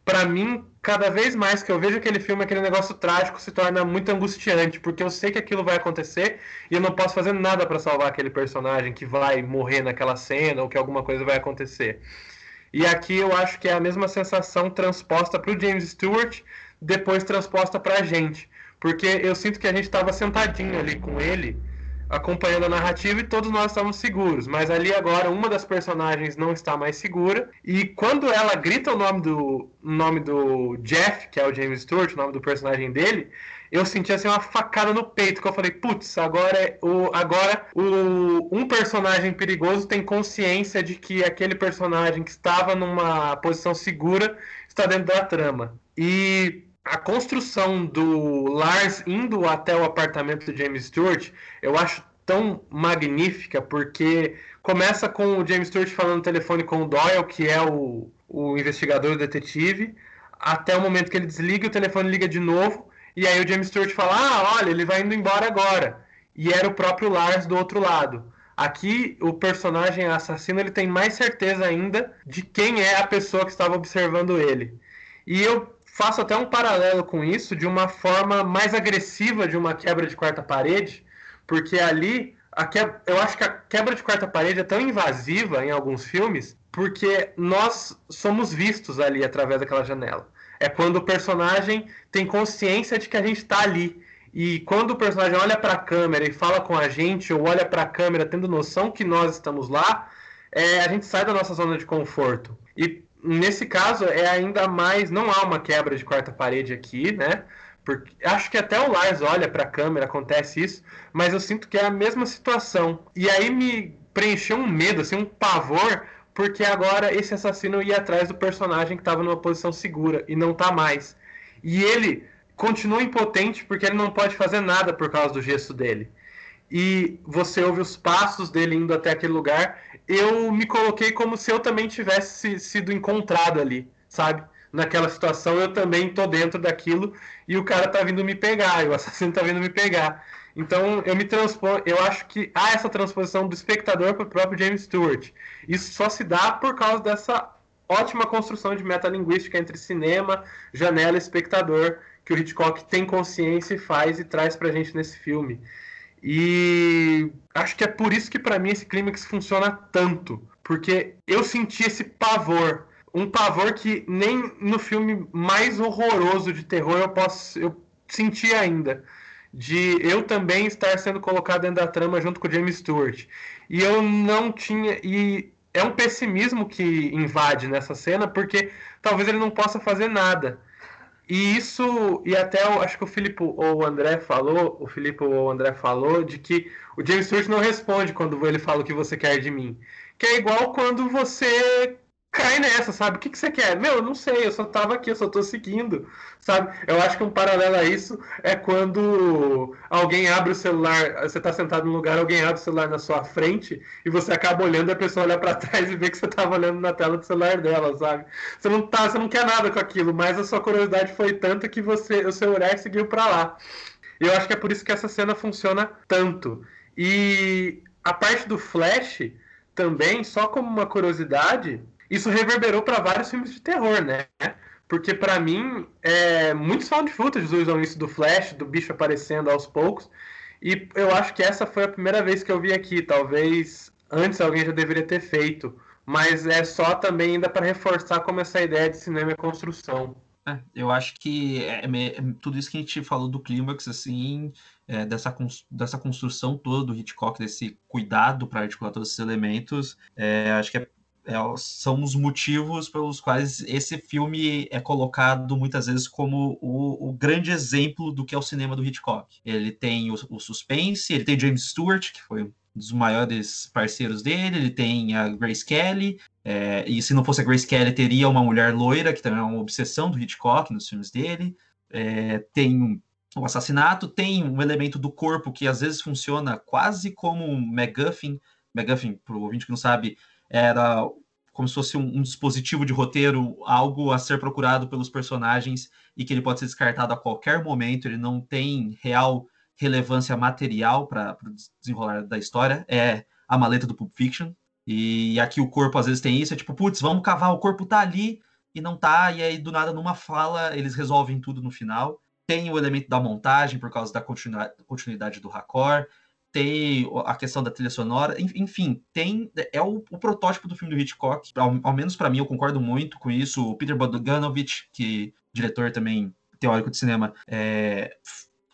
[SPEAKER 2] para mim, cada vez mais que eu vejo aquele filme, aquele negócio trágico se torna muito angustiante, porque eu sei que aquilo vai acontecer e eu não posso fazer nada para salvar aquele personagem que vai morrer naquela cena ou que alguma coisa vai acontecer. E aqui eu acho que é a mesma sensação transposta para o James Stewart, depois transposta para a gente, porque eu sinto que a gente estava sentadinho ali com ele acompanhando a narrativa e todos nós estávamos seguros. Mas ali agora uma das personagens não está mais segura e quando ela grita o nome do nome do Jeff, que é o James Stewart, o nome do personagem dele, eu senti assim uma facada no peito que eu falei, putz, agora é o agora o um personagem perigoso tem consciência de que aquele personagem que estava numa posição segura está dentro da trama. E a construção do Lars indo até o apartamento do James Stewart, eu acho tão magnífica, porque começa com o James Stewart falando no telefone com o Doyle, que é o, o investigador, o detetive, até o momento que ele desliga, o telefone liga de novo, e aí o James Stewart fala, ah, olha, ele vai indo embora agora. E era o próprio Lars do outro lado. Aqui, o personagem assassino ele tem mais certeza ainda de quem é a pessoa que estava observando ele. E eu faço até um paralelo com isso de uma forma mais agressiva de uma quebra de quarta parede, porque ali que... eu acho que a quebra de quarta parede é tão invasiva em alguns filmes porque nós somos vistos ali através daquela janela. É quando o personagem tem consciência de que a gente está ali. E quando o personagem olha para a câmera e fala com a gente, ou olha para a câmera tendo noção que nós estamos lá, é, a gente sai da nossa zona de conforto. E nesse caso é ainda mais. Não há uma quebra de quarta parede aqui, né? Porque, acho que até o Lars olha para a câmera, acontece isso, mas eu sinto que é a mesma situação. E aí me preencheu um medo, assim, um pavor, porque agora esse assassino ia atrás do personagem que estava numa posição segura e não tá mais. E ele continua impotente porque ele não pode fazer nada por causa do gesto dele. E você ouve os passos dele indo até aquele lugar eu me coloquei como se eu também tivesse sido encontrado ali, sabe? Naquela situação eu também tô dentro daquilo e o cara tá vindo me pegar, e o assassino tá vindo me pegar. Então eu me transponho, eu acho que há essa transposição do espectador para o próprio James Stewart. Isso só se dá por causa dessa ótima construção de metalinguística entre cinema, janela e espectador que o Hitchcock tem consciência e faz e traz pra gente nesse filme. E acho que é por isso que para mim esse clímax funciona tanto, porque eu senti esse pavor, um pavor que nem no filme mais horroroso de terror eu posso eu senti ainda de eu também estar sendo colocado dentro da trama junto com o James Stewart. E eu não tinha e é um pessimismo que invade nessa cena, porque talvez ele não possa fazer nada. E isso, e até eu acho que o Filipe ou o André falou, o Filipe ou o André falou, de que o James Stewart não responde quando ele fala o que você quer de mim. Que é igual quando você cai nessa, sabe? O que, que você quer? Meu, eu não sei, eu só tava aqui, eu só tô seguindo, sabe? Eu acho que um paralelo a isso é quando alguém abre o celular, você tá sentado num lugar, alguém abre o celular na sua frente e você acaba olhando e a pessoa olha para trás e vê que você tava olhando na tela do celular dela, sabe? Você não tá, você não quer nada com aquilo, mas a sua curiosidade foi tanta que você, o seu olhar seguiu para lá. E eu acho que é por isso que essa cena funciona tanto. E a parte do Flash também, só como uma curiosidade, isso reverberou para vários filmes de terror, né? Porque para mim, é, muitos found footage usam isso do Flash, do bicho aparecendo aos poucos. E eu acho que essa foi a primeira vez que eu vi aqui. Talvez antes alguém já deveria ter feito. Mas é só também ainda para reforçar como essa ideia de cinema é construção.
[SPEAKER 3] É, eu acho que é, é, tudo isso que a gente falou do clímax, assim, é, dessa, dessa construção toda do Hitchcock, desse cuidado para articular todos esses elementos, é, acho que é é, são os motivos pelos quais esse filme é colocado muitas vezes como o, o grande exemplo do que é o cinema do Hitchcock. Ele tem o, o, suspense, ele tem James Stewart, que foi um dos maiores parceiros dele, ele tem a Grace Kelly, é, e se não fosse a Grace Kelly, teria uma mulher loira, que também é uma obsessão do Hitchcock nos filmes dele. É, tem o assassinato, tem um elemento do corpo que às vezes funciona quase como um MacGuffin. MacGuffin, para o ouvinte que não sabe, era como se fosse um, um, dispositivo de roteiro, algo a ser procurado pelos personagens e que ele pode ser descartado a qualquer momento, ele não tem real relevância material para o desenrolar da história. É a maleta do Pulp Fiction. E aqui o corpo às vezes tem isso, é tipo, putz, vamos cavar, o corpo tá ali e não tá, e aí do nada numa fala eles resolvem tudo no final. Tem o elemento da montagem por causa da continuidade do raccord tem a questão da trilha sonora, enfim, tem é o, o protótipo do filme do Hitchcock, ao, ao menos para mim, eu concordo muito com isso. O Peter Bogdanovich, que diretor também teórico de cinema, é,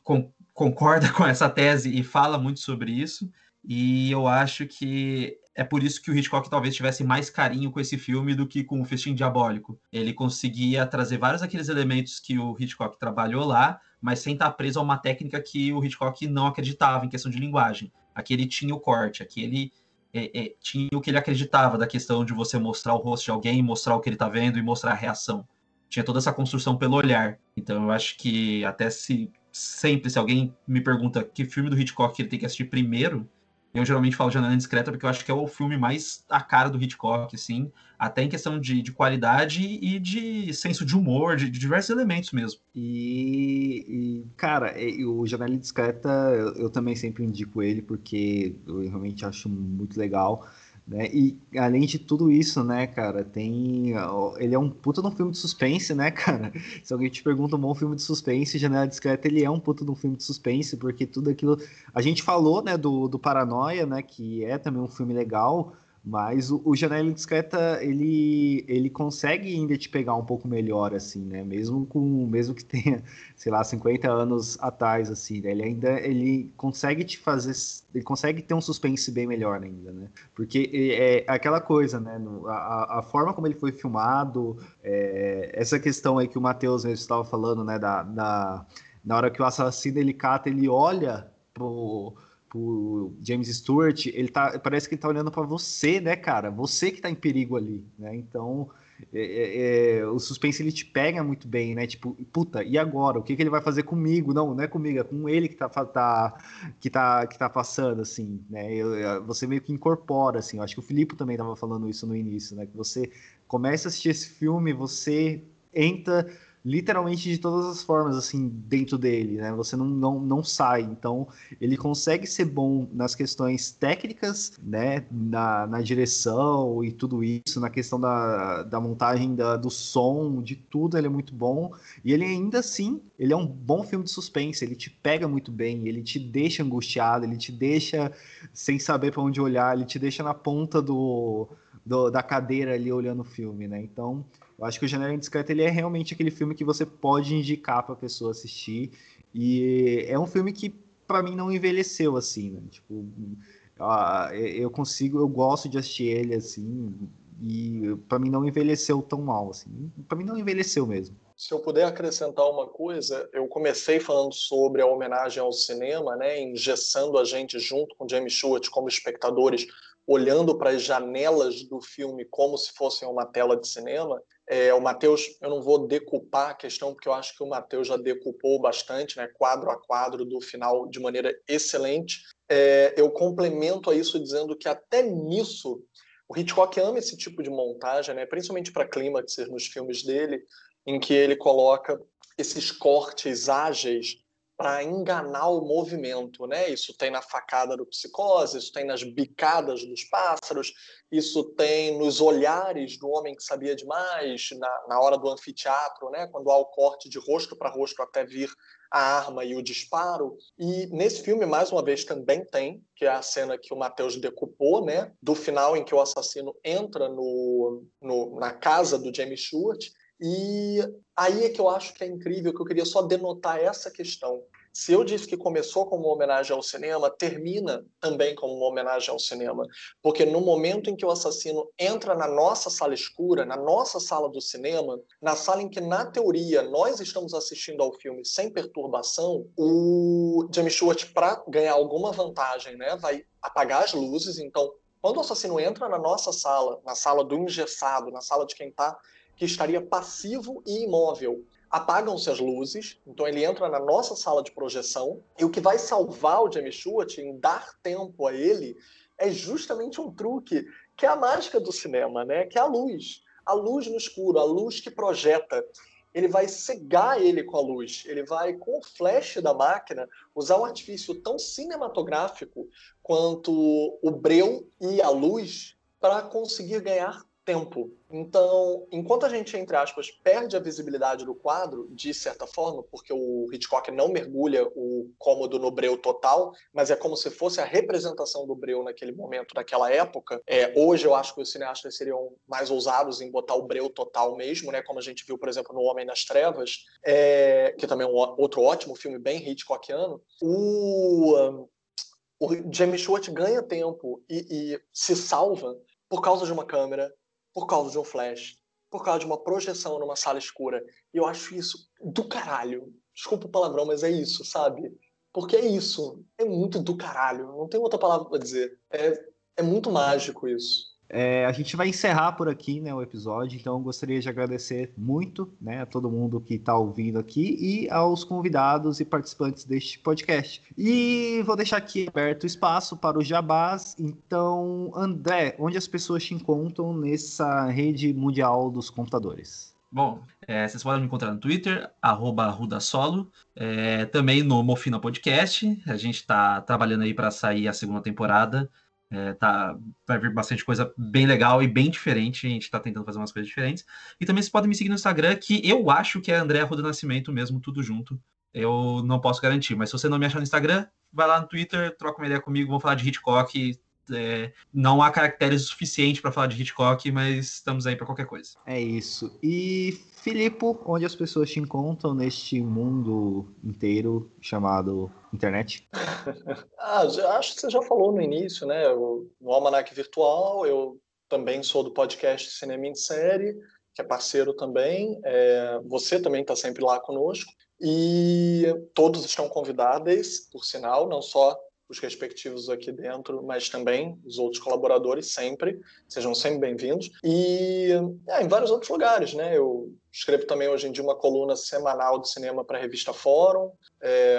[SPEAKER 3] com, concorda com essa tese e fala muito sobre isso. E eu acho que é por isso que o Hitchcock talvez tivesse mais carinho com esse filme do que com o Festim Diabólico. Ele conseguia trazer vários daqueles elementos que o Hitchcock trabalhou lá, mas sem estar preso a uma técnica que o Hitchcock não acreditava em questão de linguagem. Aqui ele tinha o corte, aqui ele é, é, tinha o que ele acreditava da questão de você mostrar o rosto de alguém, mostrar o que ele está vendo e mostrar a reação. Tinha toda essa construção pelo olhar. Então eu acho que até se sempre se alguém me pergunta que filme do Hitchcock ele tem que assistir primeiro, eu geralmente falo Janela Indiscreta porque eu acho que é o filme mais a cara do Hitchcock, assim, até em questão de, de qualidade e de senso de humor, de, de diversos elementos mesmo.
[SPEAKER 1] E, e cara, o Janela Indiscreta eu, eu, também sempre indico ele porque eu realmente acho muito legal. Né? E além de tudo isso, né, cara, tem. Ele é um puta de um filme de suspense, né, cara? Se alguém te pergunta um bom filme de suspense, Janela Discreta, ele é um puta de um filme de suspense, porque tudo aquilo. A gente falou, né, do, do Paranoia, né, que é também um filme legal, mas o, o Janela Indiscreta, ele, ele consegue ainda te pegar um pouco melhor, assim, né? Mesmo com mesmo que tenha, sei lá, 50 anos atrás, assim, né? Ele ainda ele consegue te fazer, ele consegue ter um suspense bem melhor ainda, né? Porque é, aquela coisa, né? A, a forma como ele foi filmado, é, essa questão aí que o Matheus mesmo estava falando, né? Da, da, na hora que o assassino ele cata, ele olha pro pro James Stewart, ele tá, parece que ele tá olhando para você, né, cara? Você que tá em perigo ali, né? Então, é, é, é, o suspense ele te pega muito bem, né? Tipo, puta, e agora? O que, que ele vai fazer comigo? Não, não é comigo, é com ele que tá, tá, que tá, que tá passando, assim, né? Eu, você meio que incorpora, assim. Eu acho que o Filipe também tava falando isso no início, né? Que você começa a assistir esse filme, você entra literalmente de todas as formas, assim, dentro dele, né? Você não, não, não sai. Então, ele consegue ser bom nas questões técnicas, né? Na, na direção e tudo isso, na questão da, da montagem da, do som, de tudo, ele é muito bom. E ele ainda assim, ele é um bom filme de suspense, ele te pega muito bem, ele te deixa angustiado, ele te deixa sem saber para onde olhar, ele te deixa na ponta do, do, da cadeira ali olhando o filme, né? Então, eu acho que o Janela Indiscreta ele é realmente aquele filme que você pode indicar para a pessoa assistir. E é um filme que, para mim, não envelheceu assim, né? Tipo, eu consigo, eu gosto de assistir ele assim. E para mim não envelheceu tão mal assim. Para mim não envelheceu mesmo.
[SPEAKER 4] Se eu puder acrescentar uma coisa, eu comecei falando sobre a homenagem ao cinema, né, engessando a gente junto com James Stewart como espectadores, olhando para as janelas do filme como se fossem uma tela de cinema. É, o Matheus, eu não vou decupar a questão, porque eu acho que o Matheus já decupou bastante, né, quadro a quadro do final, de maneira excelente. É, eu complemento a isso dizendo que até nisso, o Hitchcock ama esse tipo de montagem, né, principalmente para clímaxes nos filmes dele, em que ele coloca esses cortes ágeis para enganar o movimento, né? Isso tem na facada do psicose, isso tem nas bicadas dos pássaros, isso tem nos olhares do homem que sabia demais, na, na hora do anfiteatro, né? Quando há o corte de rosto para rosto até vir a arma e o disparo. E nesse filme, mais uma vez, também tem, que é a cena que o Matheus decupou, né? Do final em que o assassino entra no, no na casa do James Stewart e aí é que eu acho que é incrível, que eu queria só denotar essa questão. Se eu disse que começou como uma homenagem ao cinema, termina também como uma homenagem ao cinema. Porque no momento em que o assassino entra na nossa sala escura, na nossa sala do cinema, na sala em que, na teoria, nós estamos assistindo ao filme sem perturbação, o James Stewart, para ganhar alguma vantagem, né, vai apagar as luzes. Então, quando o assassino entra na nossa sala, na sala do engessado, na sala de quem está que estaria passivo e imóvel. Apagam-se as luzes, então ele entra na nossa sala de projeção, e o que vai salvar o James Stewart em dar tempo a ele é justamente um truque, que é a mágica do cinema, né? que é a luz. A luz no escuro, a luz que projeta. Ele vai cegar ele com a luz, ele vai, com o flash da máquina, usar um artifício tão cinematográfico quanto o breu e a luz para conseguir ganhar tempo. Então, enquanto a gente, entre aspas, perde a visibilidade do quadro, de certa forma, porque o Hitchcock não mergulha o cômodo no breu total, mas é como se fosse a representação do breu naquele momento, naquela época. É, hoje eu acho que os cineastas seriam mais ousados em botar o breu total mesmo, né, como a gente viu, por exemplo, no Homem nas Trevas, é, que também é um outro ótimo filme, bem Hitchcockiano. O, o James Stewart ganha tempo e, e se salva por causa de uma câmera, por causa de um flash, por causa de uma projeção numa sala escura. E eu acho isso do caralho. Desculpa o palavrão, mas é isso, sabe? Porque é isso. É muito do caralho. Não tem outra palavra para dizer. É, é muito mágico isso.
[SPEAKER 1] É, a gente vai encerrar por aqui né, o episódio, então gostaria de agradecer muito né, a todo mundo que está ouvindo aqui e aos convidados e participantes deste podcast. E vou deixar aqui aberto o espaço para o Jabás. Então, André, onde as pessoas te encontram nessa rede mundial dos computadores?
[SPEAKER 3] Bom, é, vocês podem me encontrar no Twitter, arroba Rudasolo, é, também no Mofina Podcast. A gente está trabalhando aí para sair a segunda temporada. É, tá, vai vir bastante coisa bem legal e bem diferente. A gente está tentando fazer umas coisas diferentes. E também vocês podem me seguir no Instagram, que eu acho que é André Arruda Nascimento mesmo, tudo junto. Eu não posso garantir, mas se você não me achar no Instagram, vai lá no Twitter, troca uma ideia comigo, vamos falar de Hitchcock. É, não há caracteres suficientes para falar de Hitchcock, mas estamos aí para qualquer coisa.
[SPEAKER 1] É isso. E Filipe, onde as pessoas te encontram neste mundo inteiro chamado internet?
[SPEAKER 4] ah, acho que você já falou no início, né? O, no Almanac Virtual, eu também sou do podcast Cinema em Série, que é parceiro também. É, você também está sempre lá conosco. E todos estão convidados, por sinal, não só os respectivos aqui dentro, mas também os outros colaboradores sempre, sejam sempre bem-vindos. E é, em vários outros lugares, né? Eu escrevo também hoje em dia uma coluna semanal de cinema para a revista Fórum, é,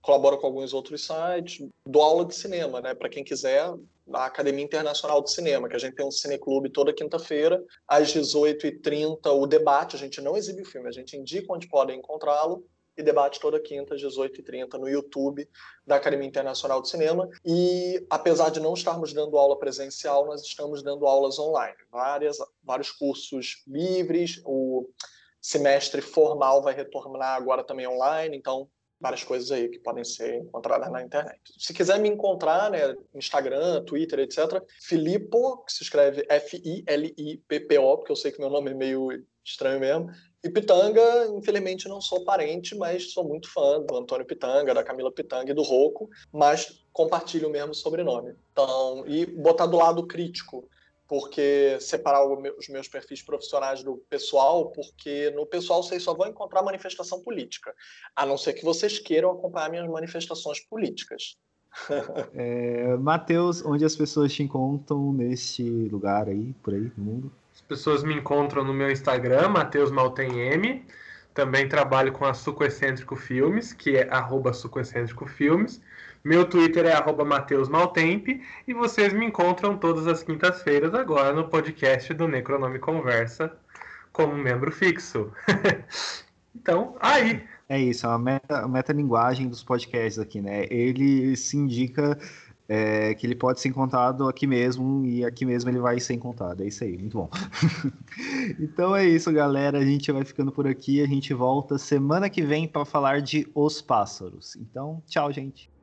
[SPEAKER 4] colaboro com alguns outros sites, dou aula de cinema, né? Para quem quiser, da Academia Internacional de Cinema, que a gente tem um cineclube toda quinta-feira, às 18h30, o debate, a gente não exibe o filme, a gente indica onde podem encontrá-lo, e debate toda quinta às 18h30 no YouTube da Academia Internacional de Cinema. E apesar de não estarmos dando aula presencial, nós estamos dando aulas online. Várias, vários cursos livres, o semestre formal vai retornar agora também online, então várias coisas aí que podem ser encontradas na internet. Se quiser me encontrar, né, Instagram, Twitter, etc., Filippo, que se escreve F-I-L-I-P-P-O, porque eu sei que meu nome é meio estranho mesmo, e Pitanga, infelizmente não sou parente, mas sou muito fã do Antônio Pitanga, da Camila Pitanga e do Rocco, mas compartilho o mesmo sobrenome. Então, e botar do lado crítico, porque separar os meus perfis profissionais do pessoal, porque no pessoal vocês só vão encontrar manifestação política, a não ser que vocês queiram acompanhar minhas manifestações políticas.
[SPEAKER 1] é, Matheus, onde as pessoas te encontram neste lugar aí, por aí, no mundo?
[SPEAKER 2] Pessoas me encontram no meu Instagram, Matheus M. Também trabalho com a Suco Excêntrico Filmes, que é arroba Suco Filmes. Meu Twitter é arroba Mateus Maltempe. E vocês me encontram todas as quintas-feiras agora no podcast do Necronome Conversa como membro fixo. então, aí.
[SPEAKER 1] É isso, é uma meta, metalinguagem dos podcasts aqui, né? Ele se indica é, que ele pode ser encontrado aqui mesmo e aqui mesmo ele vai ser encontrado. É isso aí, muito bom. então é isso, galera. A gente vai ficando por aqui. A gente volta semana que vem para falar de Os Pássaros. Então, tchau, gente.